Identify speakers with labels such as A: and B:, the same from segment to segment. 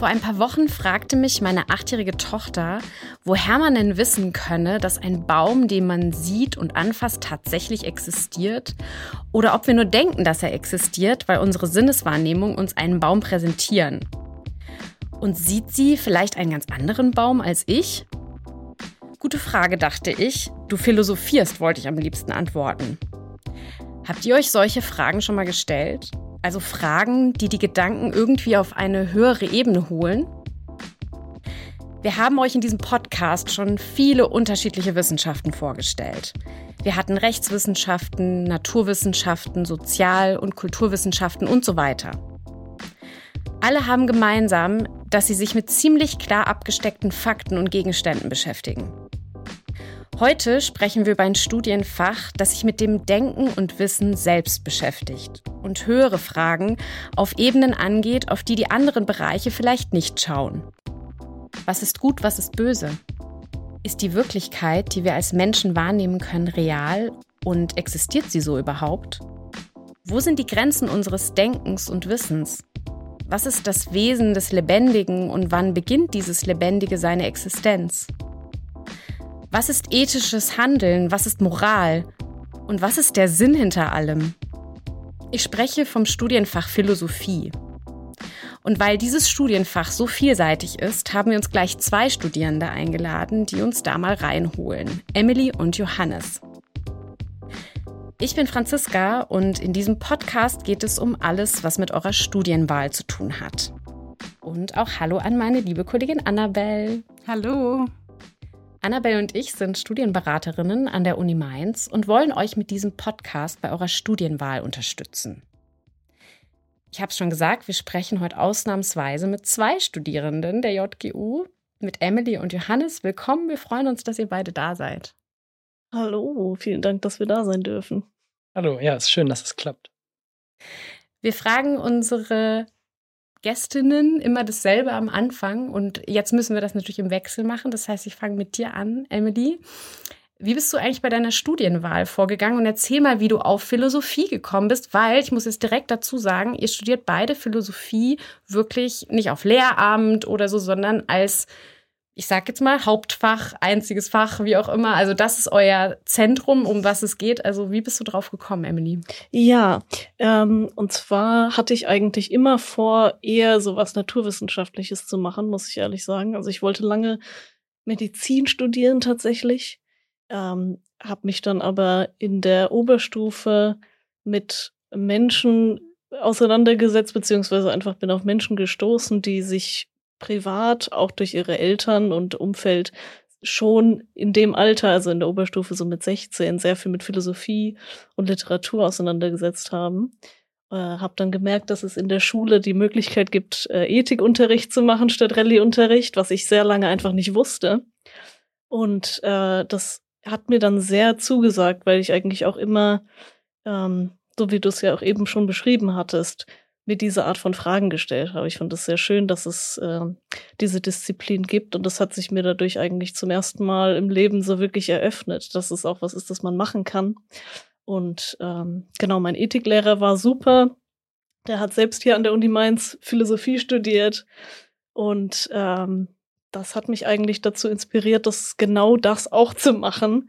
A: Vor ein paar Wochen fragte mich meine achtjährige Tochter, woher man denn wissen könne, dass ein Baum, den man sieht und anfasst, tatsächlich existiert oder ob wir nur denken, dass er existiert, weil unsere Sinneswahrnehmung uns einen Baum präsentieren. Und sieht sie vielleicht einen ganz anderen Baum als ich? Gute Frage, dachte ich. Du philosophierst, wollte ich am liebsten antworten. Habt ihr euch solche Fragen schon mal gestellt? Also Fragen, die die Gedanken irgendwie auf eine höhere Ebene holen? Wir haben euch in diesem Podcast schon viele unterschiedliche Wissenschaften vorgestellt. Wir hatten Rechtswissenschaften, Naturwissenschaften, Sozial- und Kulturwissenschaften und so weiter. Alle haben gemeinsam, dass sie sich mit ziemlich klar abgesteckten Fakten und Gegenständen beschäftigen. Heute sprechen wir über ein Studienfach, das sich mit dem Denken und Wissen selbst beschäftigt und höhere Fragen auf Ebenen angeht, auf die die anderen Bereiche vielleicht nicht schauen. Was ist gut, was ist böse? Ist die Wirklichkeit, die wir als Menschen wahrnehmen können, real und existiert sie so überhaupt? Wo sind die Grenzen unseres Denkens und Wissens? Was ist das Wesen des Lebendigen und wann beginnt dieses Lebendige seine Existenz? Was ist ethisches Handeln? Was ist Moral? Und was ist der Sinn hinter allem? Ich spreche vom Studienfach Philosophie. Und weil dieses Studienfach so vielseitig ist, haben wir uns gleich zwei Studierende eingeladen, die uns da mal reinholen. Emily und Johannes. Ich bin Franziska und in diesem Podcast geht es um alles, was mit eurer Studienwahl zu tun hat. Und auch Hallo an meine liebe Kollegin Annabelle.
B: Hallo.
A: Annabelle und ich sind Studienberaterinnen an der Uni Mainz und wollen euch mit diesem Podcast bei eurer Studienwahl unterstützen. Ich habe es schon gesagt, wir sprechen heute ausnahmsweise mit zwei Studierenden der JGU, mit Emily und Johannes. Willkommen, wir freuen uns, dass ihr beide da seid.
B: Hallo, vielen Dank, dass wir da sein dürfen.
C: Hallo, ja, ist schön, dass es klappt.
A: Wir fragen unsere Gästinnen immer dasselbe am Anfang und jetzt müssen wir das natürlich im Wechsel machen. Das heißt, ich fange mit dir an, Emily. Wie bist du eigentlich bei deiner Studienwahl vorgegangen? Und erzähl mal, wie du auf Philosophie gekommen bist, weil ich muss jetzt direkt dazu sagen, ihr studiert beide Philosophie wirklich nicht auf Lehramt oder so, sondern als ich sag jetzt mal, Hauptfach, einziges Fach, wie auch immer. Also das ist euer Zentrum, um was es geht. Also wie bist du drauf gekommen, Emily?
B: Ja, ähm, und zwar hatte ich eigentlich immer vor, eher so was Naturwissenschaftliches zu machen, muss ich ehrlich sagen. Also ich wollte lange Medizin studieren tatsächlich, ähm, habe mich dann aber in der Oberstufe mit Menschen auseinandergesetzt, beziehungsweise einfach bin auf Menschen gestoßen, die sich privat, auch durch ihre Eltern und Umfeld schon in dem Alter, also in der Oberstufe so mit 16, sehr viel mit Philosophie und Literatur auseinandergesetzt haben. Äh, habe dann gemerkt, dass es in der Schule die Möglichkeit gibt, äh, Ethikunterricht zu machen statt Rallyeunterricht, was ich sehr lange einfach nicht wusste. Und äh, das hat mir dann sehr zugesagt, weil ich eigentlich auch immer, ähm, so wie du es ja auch eben schon beschrieben hattest, mir diese Art von Fragen gestellt habe. Ich fand es sehr schön, dass es äh, diese Disziplin gibt und das hat sich mir dadurch eigentlich zum ersten Mal im Leben so wirklich eröffnet, dass es auch was ist, das man machen kann. Und ähm, genau, mein Ethiklehrer war super. Der hat selbst hier an der Uni Mainz Philosophie studiert und ähm, das hat mich eigentlich dazu inspiriert, das genau das auch zu machen,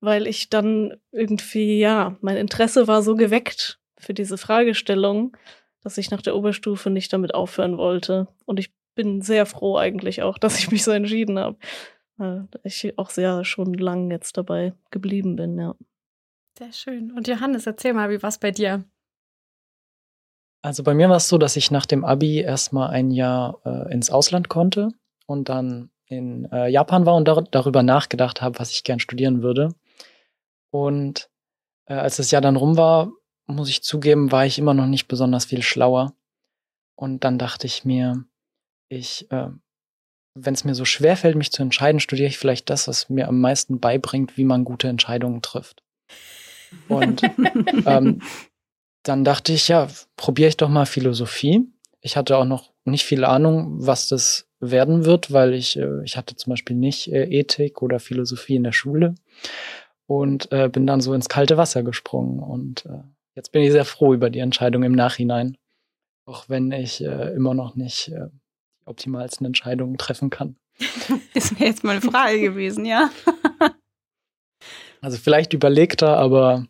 B: weil ich dann irgendwie, ja, mein Interesse war so geweckt für diese Fragestellung, dass ich nach der Oberstufe nicht damit aufhören wollte. Und ich bin sehr froh eigentlich auch, dass ich mich so entschieden habe. Weil ich auch sehr schon lang jetzt dabei geblieben bin, ja.
A: Sehr schön. Und Johannes, erzähl mal, wie war es bei dir?
C: Also bei mir war es so, dass ich nach dem Abi erstmal ein Jahr äh, ins Ausland konnte und dann in äh, Japan war und dar darüber nachgedacht habe, was ich gern studieren würde. Und äh, als das Jahr dann rum war, muss ich zugeben, war ich immer noch nicht besonders viel schlauer. Und dann dachte ich mir, ich, äh, wenn es mir so schwer fällt, mich zu entscheiden, studiere ich vielleicht das, was mir am meisten beibringt, wie man gute Entscheidungen trifft. Und ähm, dann dachte ich, ja, probiere ich doch mal Philosophie. Ich hatte auch noch nicht viel Ahnung, was das werden wird, weil ich, äh, ich hatte zum Beispiel nicht äh, Ethik oder Philosophie in der Schule und äh, bin dann so ins kalte Wasser gesprungen und äh, jetzt bin ich sehr froh über die Entscheidung im Nachhinein. Auch wenn ich äh, immer noch nicht äh, die optimalsten Entscheidungen treffen kann.
D: das wäre jetzt mal eine Frage gewesen, ja.
C: also vielleicht überlegter, aber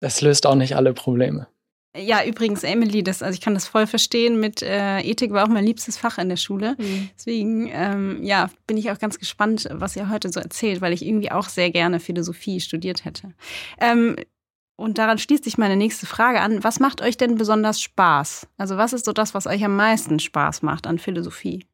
C: es löst auch nicht alle Probleme.
D: Ja, übrigens, Emily, das, also ich kann das voll verstehen. Mit äh, Ethik war auch mein liebstes Fach in der Schule. Mhm. Deswegen, ähm, ja, bin ich auch ganz gespannt, was ihr heute so erzählt, weil ich irgendwie auch sehr gerne Philosophie studiert hätte. Ähm, und daran schließt sich meine nächste Frage an. Was macht euch denn besonders Spaß? Also was ist so das, was euch am meisten Spaß macht an Philosophie?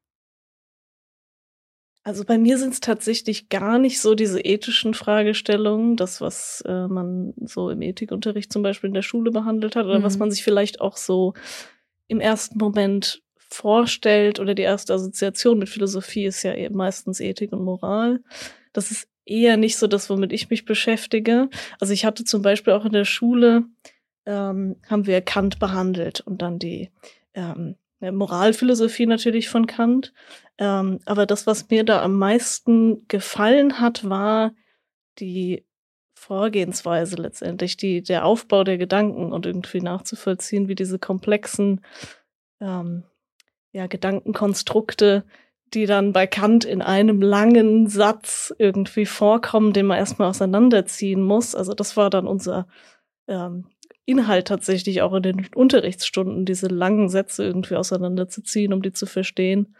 B: Also bei mir sind es tatsächlich gar nicht so diese ethischen Fragestellungen, das, was äh, man so im Ethikunterricht zum Beispiel in der Schule behandelt hat oder mhm. was man sich vielleicht auch so im ersten Moment vorstellt oder die erste Assoziation mit Philosophie ist ja eben meistens Ethik und Moral. Das ist eher nicht so das, womit ich mich beschäftige. Also ich hatte zum Beispiel auch in der Schule, ähm, haben wir Kant behandelt und dann die ähm, Moralphilosophie natürlich von Kant. Ähm, aber das, was mir da am meisten gefallen hat, war die Vorgehensweise letztendlich, die, der Aufbau der Gedanken und irgendwie nachzuvollziehen, wie diese komplexen ähm, ja, Gedankenkonstrukte, die dann bei Kant in einem langen Satz irgendwie vorkommen, den man erstmal auseinanderziehen muss. Also das war dann unser ähm, Inhalt tatsächlich auch in den Unterrichtsstunden, diese langen Sätze irgendwie auseinanderzuziehen, um die zu verstehen.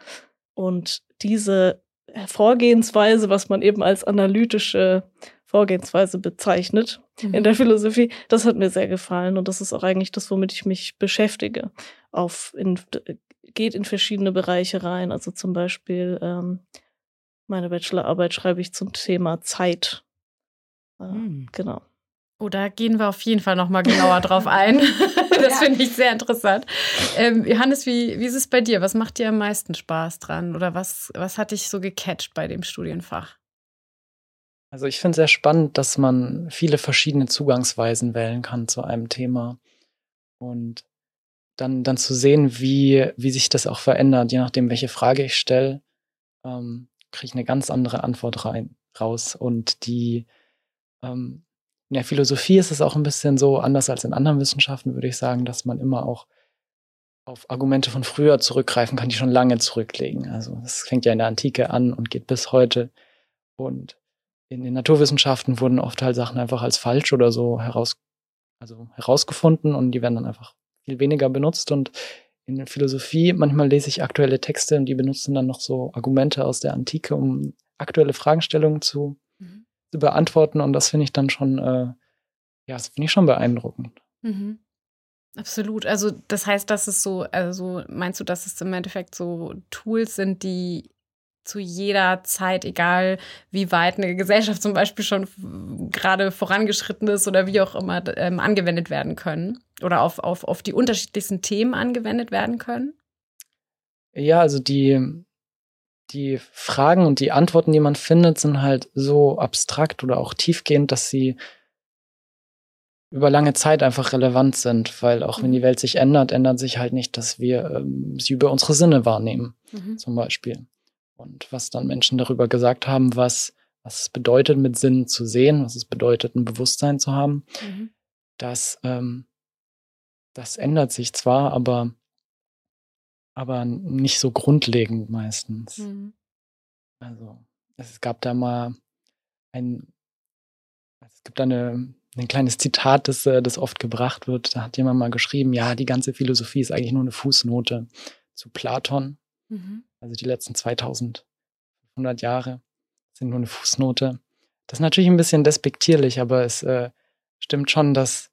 B: Und diese Vorgehensweise, was man eben als analytische Vorgehensweise bezeichnet mhm. in der Philosophie, das hat mir sehr gefallen und das ist auch eigentlich das, womit ich mich beschäftige. Auf in, geht in verschiedene Bereiche rein. Also zum Beispiel ähm, meine Bachelorarbeit schreibe ich zum Thema Zeit. Äh, mhm. Genau.
A: Oh, da gehen wir auf jeden Fall nochmal genauer drauf ein. das ja. finde ich sehr interessant. Ähm, Johannes, wie, wie ist es bei dir? Was macht dir am meisten Spaß dran? Oder was, was hat dich so gecatcht bei dem Studienfach?
C: Also ich finde es sehr spannend, dass man viele verschiedene Zugangsweisen wählen kann zu einem Thema. Und dann, dann zu sehen, wie, wie sich das auch verändert, je nachdem, welche Frage ich stelle, ähm, kriege ich eine ganz andere Antwort rein, raus. Und die ähm, in der Philosophie ist es auch ein bisschen so, anders als in anderen Wissenschaften, würde ich sagen, dass man immer auch auf Argumente von früher zurückgreifen kann, die schon lange zurücklegen. Also es fängt ja in der Antike an und geht bis heute. Und in den Naturwissenschaften wurden oft halt Sachen einfach als falsch oder so heraus, also herausgefunden und die werden dann einfach viel weniger benutzt. Und in der Philosophie, manchmal lese ich aktuelle Texte und die benutzen dann noch so Argumente aus der Antike, um aktuelle Fragestellungen zu zu beantworten und das finde ich dann schon, äh, ja, das finde ich schon beeindruckend.
A: Mhm. Absolut. Also das heißt, dass es so, also meinst du, dass es im Endeffekt so Tools sind, die zu jeder Zeit, egal wie weit eine Gesellschaft zum Beispiel schon gerade vorangeschritten ist oder wie auch immer, ähm, angewendet werden können oder auf, auf, auf die unterschiedlichsten Themen angewendet werden können?
C: Ja, also die, die Fragen und die Antworten, die man findet, sind halt so abstrakt oder auch tiefgehend, dass sie über lange Zeit einfach relevant sind, weil auch wenn die mhm. Welt sich ändert, ändert sich halt nicht, dass wir ähm, sie über unsere Sinne wahrnehmen, mhm. zum Beispiel. Und was dann Menschen darüber gesagt haben, was, was es bedeutet, mit Sinnen zu sehen, was es bedeutet, ein Bewusstsein zu haben, mhm. das, ähm, das ändert sich zwar, aber aber nicht so grundlegend meistens. Mhm. Also es gab da mal ein, es gibt da eine, ein kleines Zitat, das, äh, das oft gebracht wird. Da hat jemand mal geschrieben, ja, die ganze Philosophie ist eigentlich nur eine Fußnote zu Platon. Mhm. Also die letzten 2500 Jahre sind nur eine Fußnote. Das ist natürlich ein bisschen despektierlich, aber es äh, stimmt schon, dass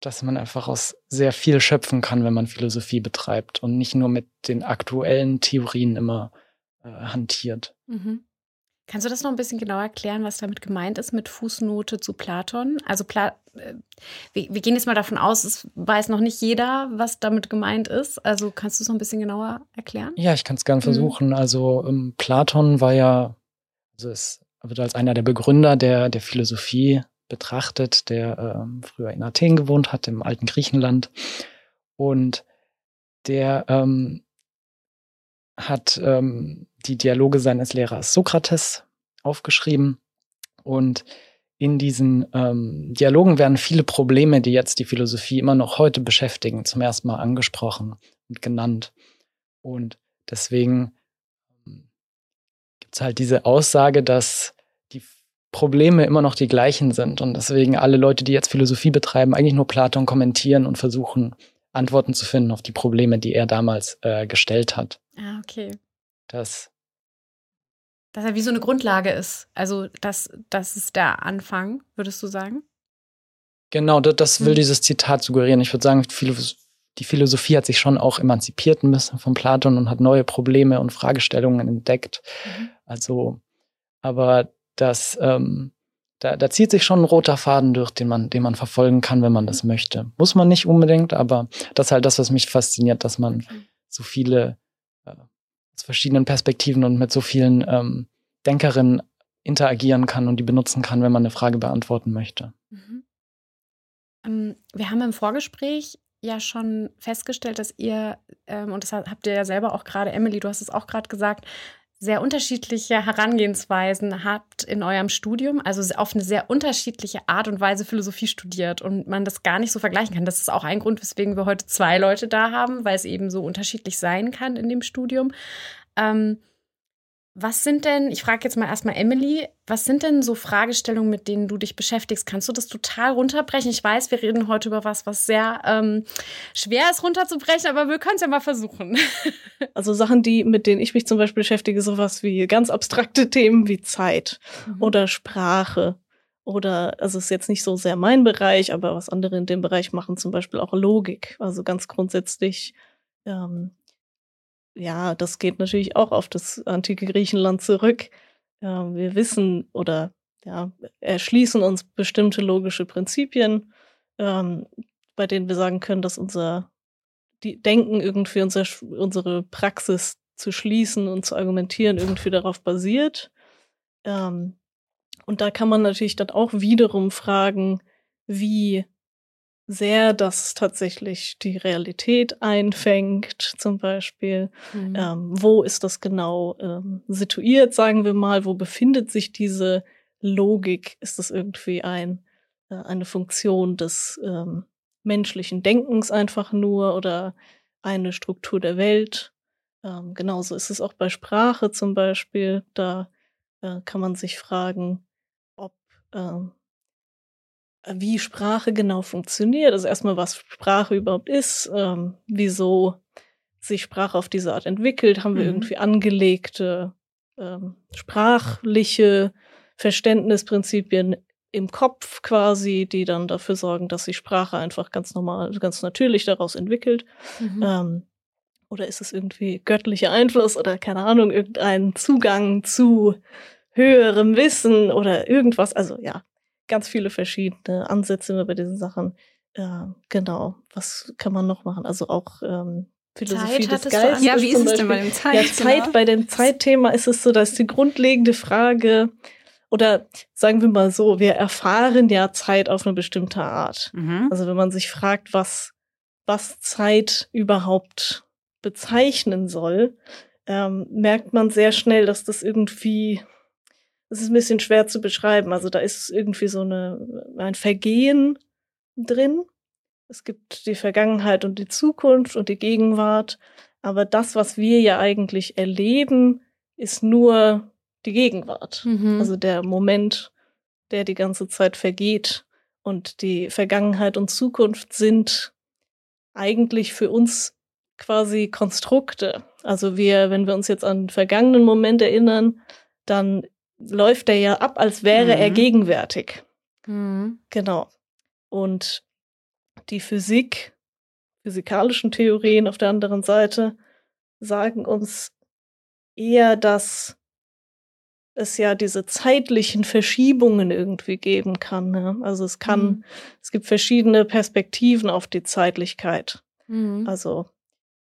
C: dass man einfach aus sehr viel schöpfen kann, wenn man Philosophie betreibt und nicht nur mit den aktuellen Theorien immer äh, hantiert. Mhm.
A: Kannst du das noch ein bisschen genauer erklären, was damit gemeint ist mit Fußnote zu Platon? Also Pla äh, wir, wir, gehen jetzt mal davon aus, es weiß noch nicht jeder, was damit gemeint ist. Also kannst du es noch ein bisschen genauer erklären?
C: Ja, ich kann es gerne mhm. versuchen. Also ähm, Platon war ja, also es wird als einer der Begründer der, der Philosophie betrachtet, der ähm, früher in Athen gewohnt hat, im alten Griechenland. Und der ähm, hat ähm, die Dialoge seines Lehrers Sokrates aufgeschrieben. Und in diesen ähm, Dialogen werden viele Probleme, die jetzt die Philosophie immer noch heute beschäftigen, zum ersten Mal angesprochen und genannt. Und deswegen ähm, gibt es halt diese Aussage, dass die Probleme immer noch die gleichen sind und deswegen alle Leute, die jetzt Philosophie betreiben, eigentlich nur Platon kommentieren und versuchen, Antworten zu finden auf die Probleme, die er damals äh, gestellt hat.
A: Ah, okay.
C: Das
A: dass er wie so eine Grundlage ist. Also das, das ist der Anfang, würdest du sagen?
C: Genau, das, das will
A: Hm.
C: dieses Zitat suggerieren. Ich würde sagen, die Philosophie hat sich schon auch emanzipiert ein bisschen von Platon und hat neue Probleme und Fragestellungen entdeckt.
A: Mhm.
C: Also, aber das, ähm, da, da zieht sich schon ein roter Faden durch, den man, den man verfolgen kann, wenn man das möchte. Muss man nicht unbedingt, aber das ist halt das, was mich fasziniert, dass man
A: Okay.
C: so viele äh, aus verschiedenen Perspektiven und mit so vielen ähm, Denkerinnen interagieren kann und die benutzen kann, wenn man eine Frage beantworten möchte.
A: Mhm. Ähm, wir haben im Vorgespräch ja schon festgestellt, dass ihr, ähm, und das habt ihr ja selber auch gerade, Emily, du hast es auch gerade gesagt, sehr unterschiedliche Herangehensweisen habt in eurem Studium, also auf eine sehr unterschiedliche Art und Weise Philosophie studiert und man das gar nicht so vergleichen kann. Das ist auch ein Grund, weswegen wir heute zwei Leute da haben, weil es eben so unterschiedlich sein kann in dem Studium. Ähm, was sind denn, ich frage jetzt mal erstmal Emily, was sind denn so Fragestellungen, mit denen du dich beschäftigst? Kannst du das total runterbrechen? Ich weiß, wir reden heute über was, was sehr ähm, schwer ist runterzubrechen, aber wir können es ja mal versuchen.
B: Also Sachen, die, mit denen ich mich zum Beispiel beschäftige, sowas wie ganz abstrakte Themen wie Zeit oder Sprache. Oder, also ist jetzt nicht so sehr mein Bereich, aber was andere in dem Bereich machen, zum Beispiel auch Logik. Also ganz grundsätzlich, ähm, ja, das geht natürlich auch auf das antike Griechenland zurück. Ähm, wir wissen oder ja, erschließen uns bestimmte logische Prinzipien, ähm, bei denen wir sagen können, dass unser die Denken irgendwie unser, unsere Praxis zu schließen und zu argumentieren irgendwie darauf basiert. Ähm, und da kann man natürlich dann auch wiederum fragen, wie sehr das tatsächlich die Realität einfängt, zum Beispiel.
A: Mhm.
B: Ähm, wo ist das genau ähm, situiert, sagen wir mal? Wo befindet sich diese Logik? Ist das irgendwie ein, äh, eine Funktion des ähm, menschlichen Denkens einfach nur oder eine Struktur der Welt? Ähm, genauso ist es auch bei Sprache zum Beispiel. Da äh, kann man sich fragen, ob ähm, wie Sprache genau funktioniert. Also erstmal, was Sprache überhaupt ist, ähm, wieso sich Sprache auf diese Art entwickelt. Haben wir
A: Mhm.
B: irgendwie angelegte ähm, sprachliche Verständnisprinzipien im Kopf quasi, die dann dafür sorgen, dass sich Sprache einfach ganz normal, ganz natürlich daraus entwickelt.
A: Mhm.
B: Ähm, oder ist es irgendwie göttlicher Einfluss oder keine Ahnung, irgendein Zugang zu höherem Wissen oder irgendwas? Also ja, ganz viele verschiedene Ansätze bei diesen Sachen. Äh, genau. Was kann man noch machen? Also auch ähm, Philosophie
A: Zeit
B: des Geistes.
D: Ja, wie ist es denn bei dem Zeit?
B: Ja, Zeit,
D: genau?
B: bei dem Zeitthema ist es so, dass die grundlegende Frage, oder sagen wir mal so, wir erfahren ja Zeit auf eine bestimmte Art.
D: Mhm.
B: Also wenn man sich fragt, was, was Zeit überhaupt bezeichnen soll, ähm, merkt man sehr schnell, dass das irgendwie, das ist ein bisschen schwer zu beschreiben. Also da ist irgendwie so eine, ein Vergehen drin. Es gibt die Vergangenheit und die Zukunft und die Gegenwart. Aber das, was wir ja eigentlich erleben, ist nur die Gegenwart.
A: Mhm.
B: Also der Moment, der die ganze Zeit vergeht. Und die Vergangenheit und Zukunft sind eigentlich für uns quasi Konstrukte. Also wir, wenn wir uns jetzt an den vergangenen Moment erinnern, dann läuft er ja ab, als wäre er
D: Mhm.
B: gegenwärtig.
A: Mhm.
B: Genau. Und die Physik, physikalischen Theorien auf der anderen Seite sagen uns eher, dass es ja diese zeitlichen Verschiebungen irgendwie geben kann. Ne? Also es kann,
A: Mhm.
B: es gibt verschiedene Perspektiven auf die Zeitlichkeit.
A: Mhm.
B: Also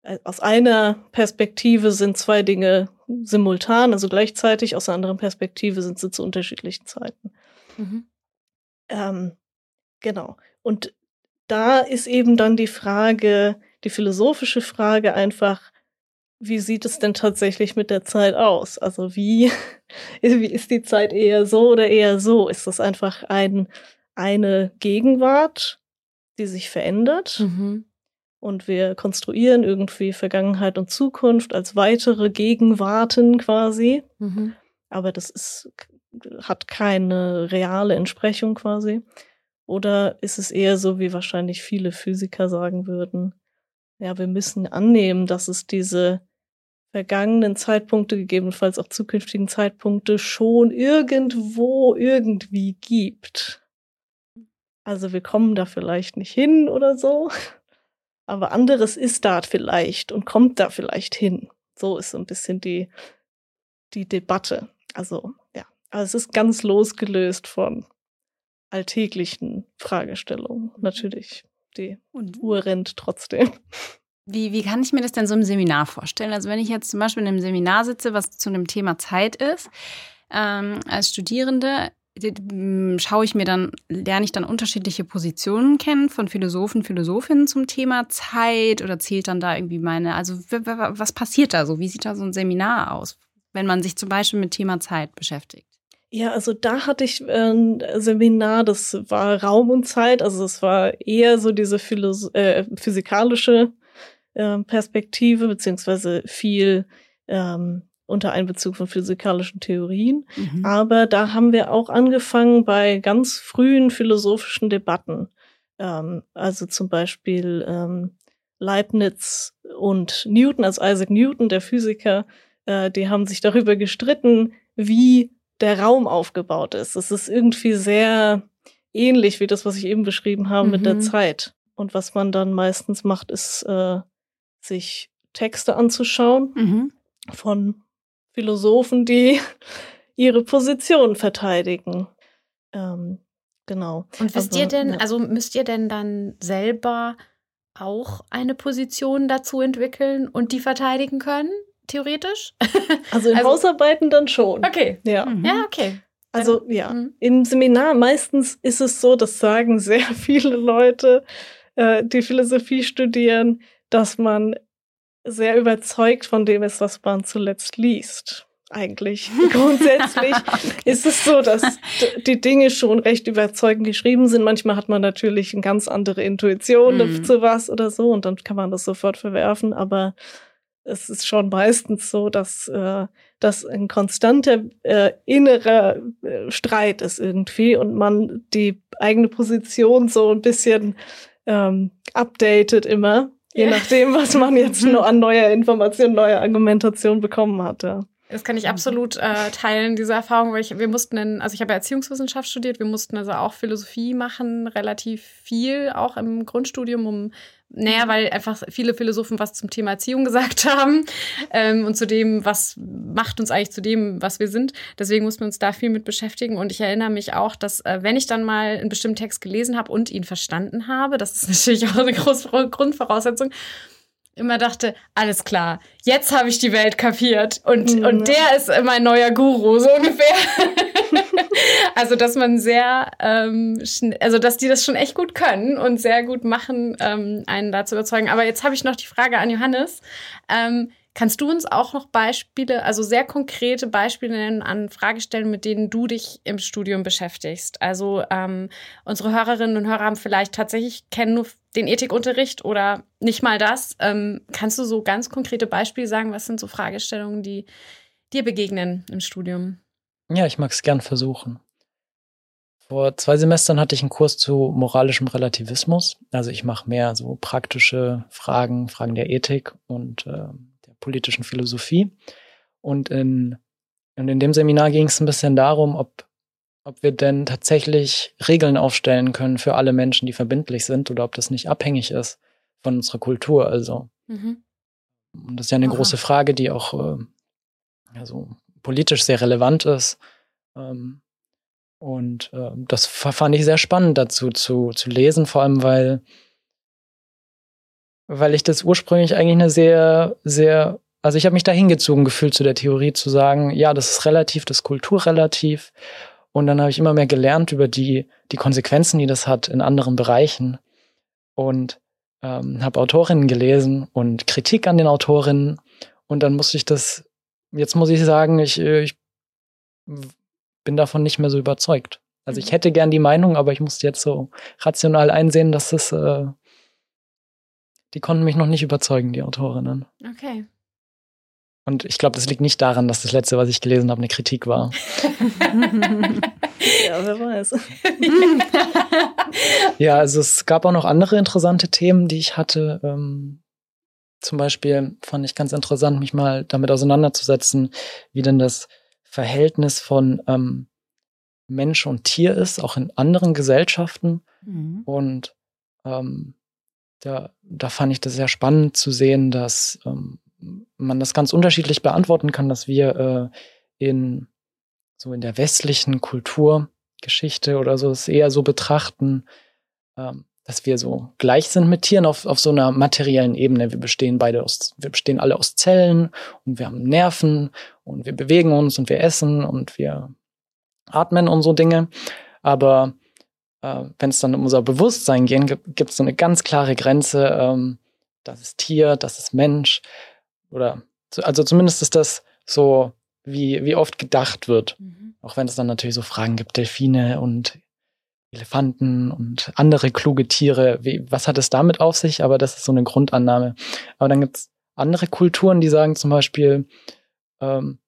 B: äh, aus einer Perspektive sind zwei Dinge simultan, also gleichzeitig, aus einer anderen Perspektive sind sie zu unterschiedlichen Zeiten.
A: Mhm.
B: Ähm, genau. Und da ist eben dann die Frage, die philosophische Frage einfach, wie sieht es denn tatsächlich mit der Zeit aus? Also wie, wie ist die Zeit eher so oder eher so? Ist das einfach ein, eine Gegenwart, die sich verändert?
A: Mhm.
B: Und wir konstruieren irgendwie Vergangenheit und Zukunft als weitere Gegenwarten quasi. Mhm. Aber das ist, hat keine reale Entsprechung quasi. Oder ist es eher so, wie wahrscheinlich viele Physiker sagen würden, ja, wir müssen annehmen, dass es diese vergangenen Zeitpunkte, gegebenenfalls auch zukünftigen Zeitpunkte schon irgendwo irgendwie gibt. Also wir kommen da vielleicht nicht hin oder so, aber anderes ist da vielleicht und kommt da vielleicht hin. So ist so ein bisschen die, die Debatte. Also ja, also es ist ganz losgelöst von alltäglichen Fragestellungen. Natürlich, die und Uhr rennt trotzdem.
D: Wie, wie kann ich mir das denn so im Seminar vorstellen? Also wenn ich jetzt zum Beispiel in einem Seminar sitze, was zu einem Thema Zeit ist, ähm, als Studierende, schaue ich mir dann, lerne ich dann unterschiedliche Positionen kennen von Philosophen, Philosophinnen zum Thema Zeit oder zählt dann da irgendwie meine, also was passiert da so? Wie sieht da so ein Seminar aus, wenn man sich zum Beispiel mit Thema Zeit beschäftigt?
B: Ja, also da hatte ich ein Seminar, das war Raum und Zeit, also es war eher so diese Philosoph äh, physikalische äh, Perspektive, beziehungsweise viel ähm, unter Einbezug von physikalischen Theorien. Mhm. Aber da haben wir auch angefangen bei ganz frühen philosophischen Debatten. Ähm, also zum Beispiel ähm, Leibniz und Newton, also Isaac Newton, der Physiker, äh, die haben sich darüber gestritten, wie der Raum aufgebaut ist. Es ist irgendwie sehr ähnlich wie das, was ich eben beschrieben habe mhm. mit der mhm. Zeit. Und was man dann meistens macht, ist äh, sich Texte anzuschauen mhm. von Philosophen, die ihre Position verteidigen. Ähm, genau.
A: Und wisst Aber, ihr denn, ja. also müsst ihr denn dann selber auch eine Position dazu entwickeln und die verteidigen können, theoretisch?
B: Also in also, Hausarbeiten dann schon.
A: Okay.
B: Ja.
A: Mhm. Ja, okay.
B: Also ja, mhm. im Seminar meistens ist es so, das sagen sehr viele Leute, äh, die Philosophie studieren, dass man sehr überzeugt von dem ist, was man zuletzt liest. Eigentlich grundsätzlich ist es so, dass die Dinge schon recht überzeugend geschrieben sind. Manchmal hat man natürlich eine ganz andere Intuition mhm. zu was oder so und dann kann man das sofort verwerfen. Aber es ist schon meistens so, dass äh, das ein konstanter äh, innerer äh, Streit ist irgendwie und man die eigene Position so ein bisschen ähm, updatet immer Je ja. nachdem, was man jetzt nur an neuer Information, neuer Argumentation bekommen hatte.
A: Das kann ich absolut äh, teilen, diese Erfahrung, weil ich, wir mussten, in, also ich habe Erziehungswissenschaft studiert, wir mussten also auch Philosophie machen, relativ viel, auch im Grundstudium, um naja, mhm. weil einfach viele Philosophen was zum Thema Erziehung gesagt haben ähm, und zu dem, was macht uns eigentlich zu dem, was wir sind. Deswegen mussten wir uns da viel mit beschäftigen. Und ich erinnere mich auch, dass äh, wenn ich dann mal einen bestimmten Text gelesen habe und ihn verstanden habe, das ist natürlich auch eine große Grundvoraussetzung, immer dachte, alles klar, jetzt habe ich die Welt kapiert und, mhm. und der ist mein neuer Guru, so ungefähr. also, dass man sehr, ähm, also, dass die das schon echt gut können und sehr gut machen, ähm, einen da zu überzeugen. Aber jetzt habe ich noch die Frage an Johannes. Ähm, Kannst du uns auch noch Beispiele, also sehr konkrete Beispiele nennen an Fragestellungen, mit denen du dich im Studium beschäftigst? Also ähm, unsere Hörerinnen und Hörer haben vielleicht tatsächlich kennen nur den Ethikunterricht oder nicht mal das. Ähm, kannst du so ganz konkrete Beispiele sagen? Was sind so Fragestellungen, die dir begegnen im Studium?
C: Ja, ich mag es gern versuchen. Vor zwei Semestern hatte ich einen Kurs zu moralischem Relativismus. Also ich mache mehr so praktische Fragen, Fragen der Ethik und äh, politischen Philosophie. Und in, und in dem Seminar ging es ein bisschen darum, ob, ob wir denn tatsächlich Regeln aufstellen können für alle Menschen, die verbindlich sind, oder ob das nicht abhängig ist von unserer Kultur. Also, mhm. und das ist ja eine Aha. große Frage, die auch äh, also politisch sehr relevant ist. Ähm, und äh, das fand ich sehr spannend dazu zu, zu lesen, vor allem weil weil ich das ursprünglich eigentlich eine sehr, sehr, also ich habe mich da hingezogen gefühlt zu der Theorie zu sagen, ja, das ist relativ, das ist kulturrelativ. Und dann habe ich immer mehr gelernt über die, die Konsequenzen, die das hat in anderen Bereichen. Und ähm, habe Autorinnen gelesen und Kritik an den Autorinnen. Und dann musste ich das, jetzt muss ich sagen, ich, äh, ich bin davon nicht mehr so überzeugt. Also ich mhm. hätte gern die Meinung, aber ich musste jetzt so rational einsehen, dass das äh, die konnten mich noch nicht überzeugen, die Autorinnen.
A: Okay.
C: Und ich glaube, das liegt nicht daran, dass das letzte, was ich gelesen habe, eine Kritik war.
B: ja, wer weiß.
C: ja, also es gab auch noch andere interessante Themen, die ich hatte. Ähm, zum Beispiel fand ich ganz interessant, mich mal damit auseinanderzusetzen, wie denn das Verhältnis von ähm, Mensch und Tier ist, auch in anderen Gesellschaften. Mhm. Und ähm, da, da fand ich das sehr spannend zu sehen, dass ähm, man das ganz unterschiedlich beantworten kann, dass wir äh, in so in der westlichen Kulturgeschichte oder so es eher so betrachten, ähm, dass wir so gleich sind mit Tieren auf, auf so einer materiellen Ebene. Wir bestehen beide aus, wir bestehen alle aus Zellen und wir haben Nerven und wir bewegen uns und wir essen und wir atmen und so Dinge. Aber äh, wenn es dann um unser Bewusstsein geht, gibt es so eine ganz klare Grenze. Ähm, das ist Tier, das ist Mensch. Oder also zumindest ist das so, wie, wie oft gedacht wird. Mhm. Auch wenn es dann natürlich so Fragen gibt, Delfine und Elefanten und andere kluge Tiere. Wie, was hat es damit auf sich? Aber das ist so eine Grundannahme. Aber dann gibt es andere Kulturen, die sagen zum Beispiel, ähm,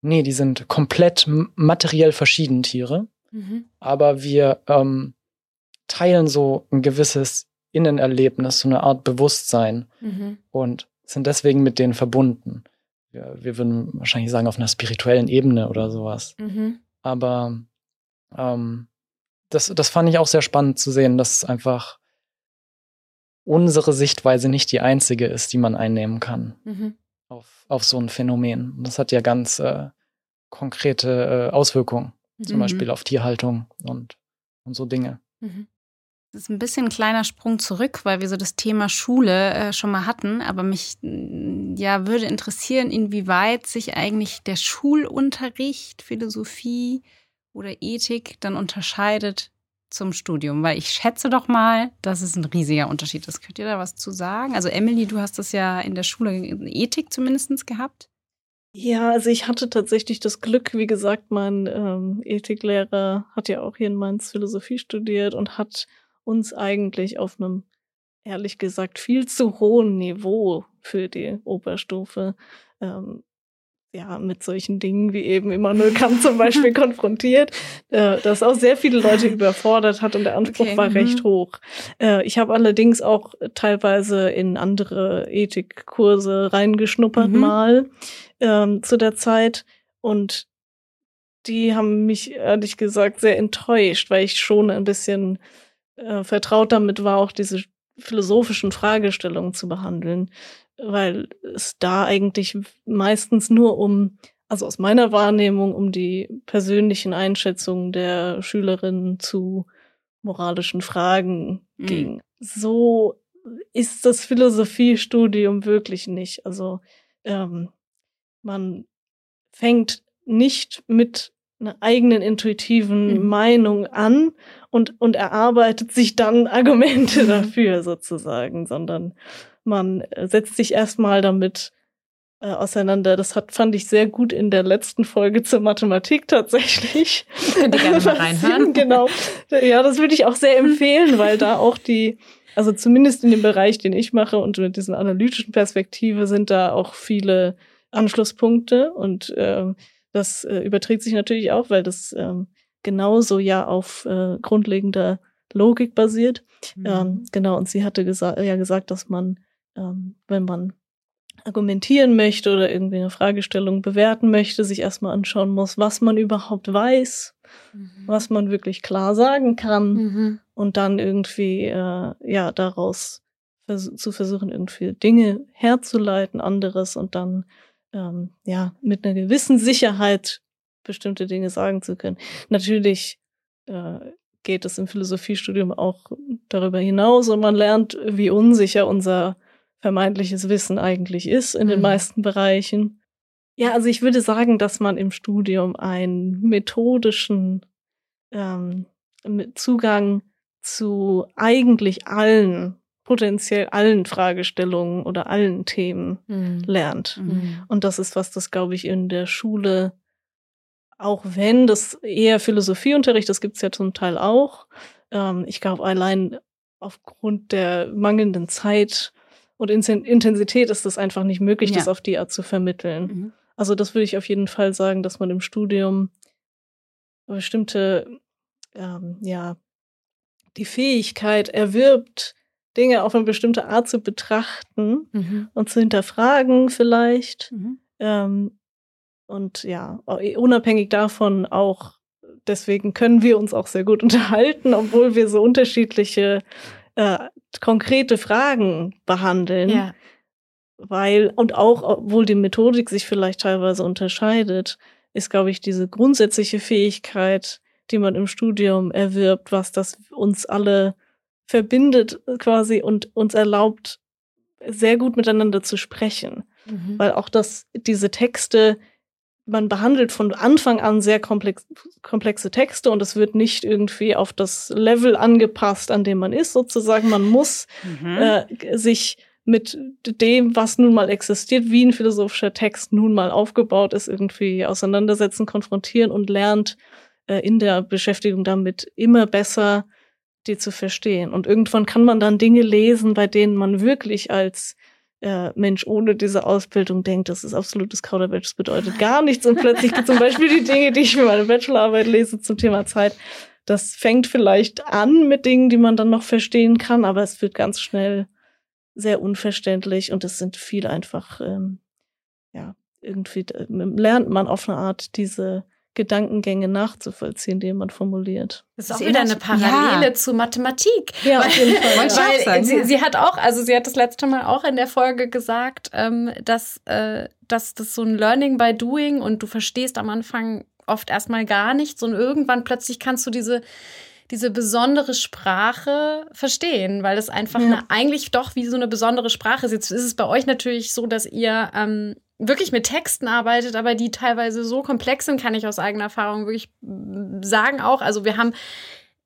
C: nee, die sind komplett materiell verschieden Tiere. Mhm. Aber wir ähm, teilen so ein gewisses Innenerlebnis, so eine Art Bewusstsein mhm. und sind deswegen mit denen verbunden. Wir, wir, würden wahrscheinlich sagen, auf einer spirituellen Ebene oder sowas. Mhm. Aber ähm, das, das fand ich auch sehr spannend zu sehen, dass einfach unsere Sichtweise nicht die einzige ist, die man einnehmen kann mhm. auf, auf so ein Phänomen. Und das hat ja ganz äh, konkrete äh, Auswirkungen, zum mhm. Beispiel auf Tierhaltung und, und so Dinge. Mhm.
D: Das ist ein bisschen ein kleiner Sprung zurück, weil wir so das Thema Schule äh, schon mal hatten. Aber mich mm, ja würde interessieren, inwieweit sich eigentlich der Schulunterricht, Philosophie, oder Ethik dann unterscheidet zum Studium? Weil ich schätze doch mal, dass es ein riesiger Unterschied ist. Könnt ihr da was zu sagen? Also Emily, du hast das ja in der Schule Ethik zumindest gehabt.
B: Ja, also ich hatte tatsächlich das Glück, wie gesagt, mein ähm, Ethiklehrer hat ja auch hier in Mainz Philosophie studiert und hat uns eigentlich auf einem, ehrlich gesagt, viel zu hohen Niveau für die Oberstufe ähm, ja, mit solchen Dingen wie eben Immanuel Kant zum Beispiel konfrontiert, äh, das auch sehr viele Leute überfordert hat und der Anspruch okay, war -hmm. recht hoch. Äh, ich habe allerdings auch teilweise in andere Ethikkurse reingeschnuppert mhm. mal ähm, zu der Zeit und die haben mich ehrlich gesagt sehr enttäuscht, weil ich schon ein bisschen äh, vertraut damit war, auch diese philosophischen Fragestellungen zu behandeln weil es da eigentlich meistens nur um, also aus meiner Wahrnehmung, um die persönlichen Einschätzungen der Schülerinnen zu moralischen Fragen mhm. ging. So ist das Philosophiestudium wirklich nicht. Also ähm, man fängt nicht mit einer eigenen intuitiven mhm. Meinung an und, und erarbeitet sich dann Argumente dafür sozusagen, sondern man äh, setzt sich erstmal damit äh, auseinander. Das hat, fand ich sehr gut in der letzten Folge zur Mathematik tatsächlich.
A: Könnt ihr gerne mal reinhören.
B: genau. Ja, das würde ich auch sehr empfehlen, weil da auch die, also zumindest in dem Bereich, den ich mache und mit diesen analytischen Perspektive sind da auch viele Anschlusspunkte und äh, das äh, überträgt sich natürlich auch, weil das ähm, genauso ja auf äh, grundlegender Logik basiert. Mhm. Ähm, genau, und sie hatte gesa ja gesagt, dass man ähm, wenn man argumentieren möchte oder irgendwie eine Fragestellung bewerten möchte, sich erstmal anschauen muss, was man überhaupt weiß, mhm. was man wirklich klar sagen kann mhm. und dann irgendwie äh, ja daraus vers zu versuchen irgendwie Dinge herzuleiten, anderes und dann ähm, ja mit einer gewissen Sicherheit bestimmte Dinge sagen zu können. Natürlich äh, geht es im Philosophiestudium auch darüber hinaus und man lernt, wie unsicher unser vermeintliches Wissen eigentlich ist in mhm. den meisten Bereichen. Ja, also ich würde sagen, dass man im Studium einen methodischen ähm, Zugang zu eigentlich allen, potenziell allen Fragestellungen oder allen Themen mhm. lernt. Mhm. Und das ist was, das glaube ich in der Schule, auch wenn das eher Philosophieunterricht, das gibt's ja zum Teil auch. Ähm, ich glaube, allein aufgrund der mangelnden Zeit Und in Intensität ist es einfach nicht möglich,
D: Ja.
B: das auf die Art zu vermitteln.
D: Mhm.
B: Also das würde ich auf jeden Fall sagen, dass man im Studium bestimmte, ähm, ja, die Fähigkeit erwirbt, Dinge auf eine bestimmte Art zu betrachten
A: Mhm.
B: und zu hinterfragen vielleicht.
D: Mhm.
B: Ähm, und ja, unabhängig davon auch, deswegen können wir uns auch sehr gut unterhalten, obwohl wir so unterschiedliche äh, konkrete Fragen behandeln
A: Ja.
B: weil, und auch, obwohl die Methodik sich vielleicht teilweise unterscheidet, ist, glaube ich, diese grundsätzliche Fähigkeit, die man im Studium erwirbt, was das uns alle verbindet quasi und uns erlaubt, sehr gut miteinander zu sprechen.
A: Mhm.
B: Weil auch das, diese Texte, man behandelt von Anfang an sehr komplex, komplexe Texte und es wird nicht irgendwie auf das Level angepasst, an dem man ist, sozusagen. Man muss
D: Mhm.
B: äh, sich mit dem, was nun mal existiert, wie ein philosophischer Text nun mal aufgebaut ist, irgendwie auseinandersetzen, konfrontieren und lernt äh, in der Beschäftigung damit immer besser die zu verstehen. Und irgendwann kann man dann Dinge lesen, bei denen man wirklich als äh, Mensch ohne diese Ausbildung denkt, das ist absolutes Kauderwelsch, das bedeutet gar nichts. Und plötzlich zum Beispiel die Dinge, die ich für meine Bachelorarbeit lese zum Thema Zeit, das fängt vielleicht an mit Dingen, die man dann noch verstehen kann, aber es wird ganz schnell sehr unverständlich und es sind viel einfach, ähm, ja, irgendwie äh, lernt man auf eine Art diese Gedankengänge nachzuvollziehen, die man formuliert.
A: Das ist auch wieder eine
D: erinnert-
A: Parallele
D: ja.
A: zu Mathematik.
B: Ja,
A: Weil-
B: auf jeden Fall. Ja.
A: Weil
D: sagen,
A: sie,
D: ja.
A: sie hat auch, also sie hat das letzte Mal auch in der Folge gesagt, ähm, dass, äh, dass das so ein Learning by Doing und du verstehst am Anfang oft erstmal gar nichts und irgendwann plötzlich kannst du diese diese besondere Sprache verstehen, weil das einfach
B: Ja.
A: eine, eigentlich doch wie so eine besondere Sprache ist. Jetzt ist es bei euch natürlich so, dass ihr ähm, wirklich mit Texten arbeitet, aber die teilweise so komplex sind, kann ich aus eigener Erfahrung wirklich mm, sagen auch. Also wir haben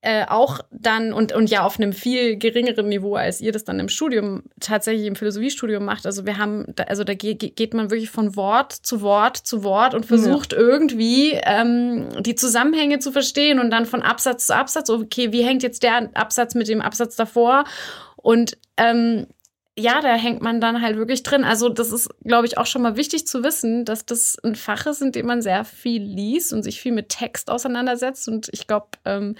A: äh, auch dann und, und ja auf einem viel geringeren Niveau, als ihr das dann im Studium, tatsächlich im Philosophiestudium macht. Also wir haben, da, also da ge geht man wirklich von Wort zu Wort zu Wort und versucht irgendwie ähm, die Zusammenhänge zu verstehen und dann von Absatz zu Absatz, okay, wie hängt jetzt der Absatz mit dem Absatz davor? Und ähm, ja, da hängt man dann halt wirklich drin. Also das ist, glaube ich, auch schon mal wichtig zu wissen, dass das ein Fach ist, in dem man sehr viel liest und sich viel mit Text auseinandersetzt. Und ich glaube, ähm,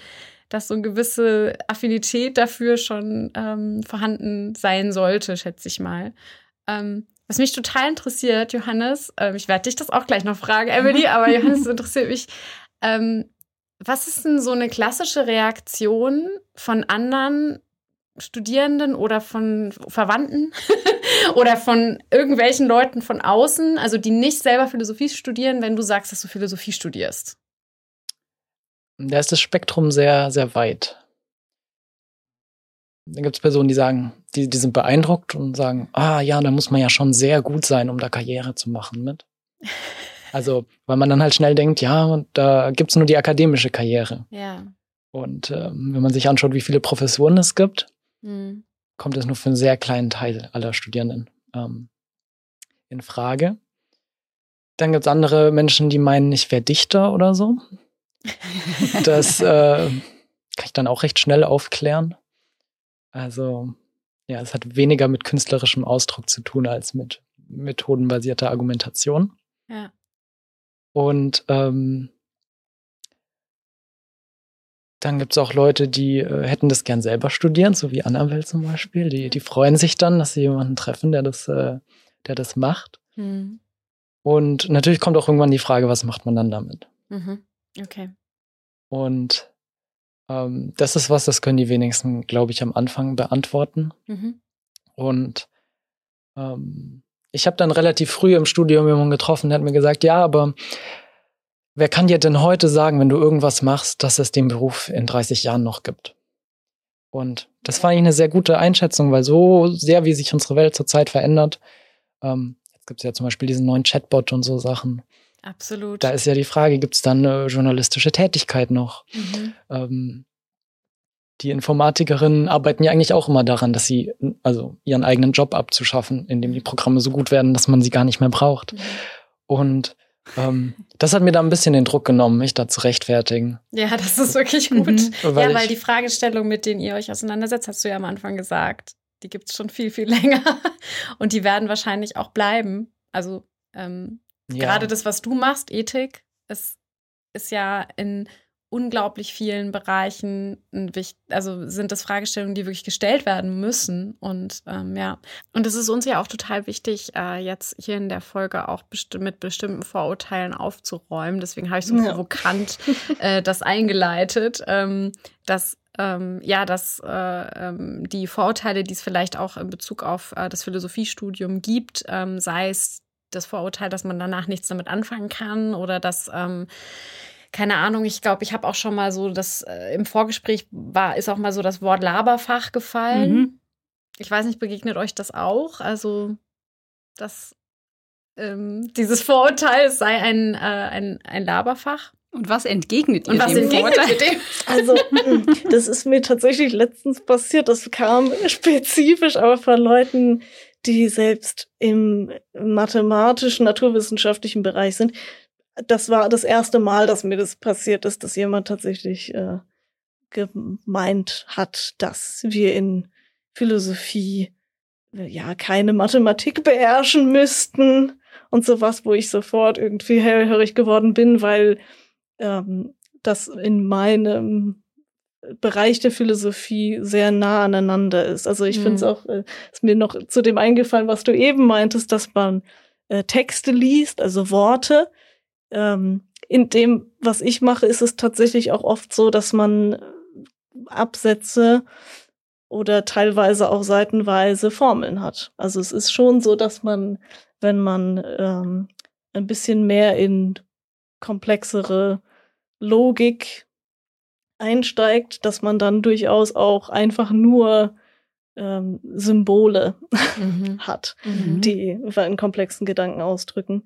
A: dass so eine gewisse Affinität dafür schon ähm, vorhanden sein sollte, schätze ich mal. Ähm, was mich total interessiert, Johannes, ähm, ich werde dich das auch gleich noch fragen, Emily, aber Johannes, interessiert mich. Ähm, was ist denn so eine klassische Reaktion von anderen Studierenden oder von Verwandten oder von irgendwelchen Leuten von außen, also die nicht selber Philosophie studieren, wenn du sagst, dass du Philosophie studierst?
C: Da ist das Spektrum sehr, sehr weit. Dann gibt es Personen, die sagen, die, die sind beeindruckt und sagen, ah ja, da muss man ja schon sehr gut sein, um da Karriere zu machen mit. Also, weil man dann halt schnell denkt, ja, und da gibt's nur die akademische Karriere.
A: Ja.
C: Und ähm, wenn man sich anschaut, wie viele Professuren es gibt,
A: Hm.
C: kommt es nur für einen sehr kleinen Teil aller Studierenden ähm, in Frage. Dann gibt's andere Menschen, die meinen, ich wäre Dichter oder so. Das äh, kann ich dann auch recht schnell aufklären. Also, ja, es hat weniger mit künstlerischem Ausdruck zu tun als mit methodenbasierter Argumentation.
A: Ja.
C: Und ähm, dann gibt es auch Leute, die äh, hätten das gern selber studieren, so wie Annabelle zum Beispiel. Die, die freuen sich dann, dass sie jemanden treffen, der das, äh, der das macht.
A: Hm.
C: Und natürlich kommt auch irgendwann die Frage, was macht man dann damit?
A: Mhm. Okay.
C: Und ähm, das ist was, das können die wenigsten, glaube ich, am Anfang beantworten.
A: Mhm.
C: Und ähm, ich habe dann relativ früh im Studium jemanden getroffen, der hat mir gesagt, ja, aber wer kann dir denn heute sagen, wenn du irgendwas machst, dass es den Beruf in 30 Jahren noch gibt? Und das fand ich eine sehr gute Einschätzung, weil so sehr, wie sich unsere Welt zurzeit verändert, ähm, jetzt gibt es ja zum Beispiel diesen neuen Chatbot und so Sachen.
A: Absolut.
C: Da ist ja die Frage, gibt es dann eine journalistische Tätigkeit noch?
A: mhm.
C: ähm, die Informatikerinnen arbeiten ja eigentlich auch immer daran, dass sie, also ihren eigenen Job abzuschaffen, indem die Programme so gut werden, dass man sie gar nicht mehr braucht.
A: Mhm.
C: Und ähm, das hat mir da ein bisschen den Druck genommen, mich da zu rechtfertigen.
A: Ja, das ist wirklich gut.
D: Mhm.
A: Ja,
C: Weil
A: weil
C: ich-
A: die Fragestellung, mit denen ihr euch auseinandersetzt, hast du ja am Anfang gesagt, die gibt es schon viel, viel länger. Und die werden wahrscheinlich auch bleiben. Also ähm, ja. gerade das, was du machst, Ethik, ist, ist ja in unglaublich vielen Bereichen, also sind das Fragestellungen, die wirklich gestellt werden müssen. Und ähm, ja, und es ist uns ja auch total wichtig, äh, jetzt hier in der Folge auch besti mit bestimmten Vorurteilen aufzuräumen. Deswegen habe ich so ja. provokant äh, das eingeleitet, ähm, dass ähm, ja, dass äh, ähm, die Vorurteile, die es vielleicht auch in Bezug auf äh, das Philosophiestudium gibt, ähm, sei es das Vorurteil, dass man danach nichts damit anfangen kann oder dass ähm, keine Ahnung, ich glaube, ich habe auch schon mal so das äh, im Vorgespräch war, ist auch mal so das Wort Laberfach gefallen. Mhm. Ich weiß nicht, begegnet euch das auch? Also, dass ähm, dieses Vorurteil es sei ein, äh, ein, ein Laberfach.
D: Und was entgegnet ihr
A: Und was dem entgegnet Vorurteil? Dem?
B: Also, mm, das ist mir tatsächlich letztens passiert. Das kam spezifisch aber von Leuten, die selbst im mathematischen, naturwissenschaftlichen Bereich sind das war das erste Mal, dass mir das passiert ist, dass jemand tatsächlich äh, gemeint hat, dass wir in Philosophie äh, ja keine Mathematik beherrschen müssten und sowas, wo ich sofort irgendwie hellhörig geworden bin, weil ähm, das in meinem Bereich der Philosophie sehr nah aneinander ist. Also ich mhm. finde es auch, äh, ist mir noch zu dem eingefallen, was du eben meintest, dass man äh, Texte liest, also Worte, ähm, in dem, was ich mache, ist es tatsächlich auch oft so, dass man Absätze oder teilweise auch seitenweise Formeln hat. Also es ist schon so, dass man, wenn man ähm, ein bisschen mehr in komplexere Logik einsteigt, dass man dann durchaus auch einfach nur ähm, Symbole mhm. hat, mhm. die einen komplexen Gedanken ausdrücken.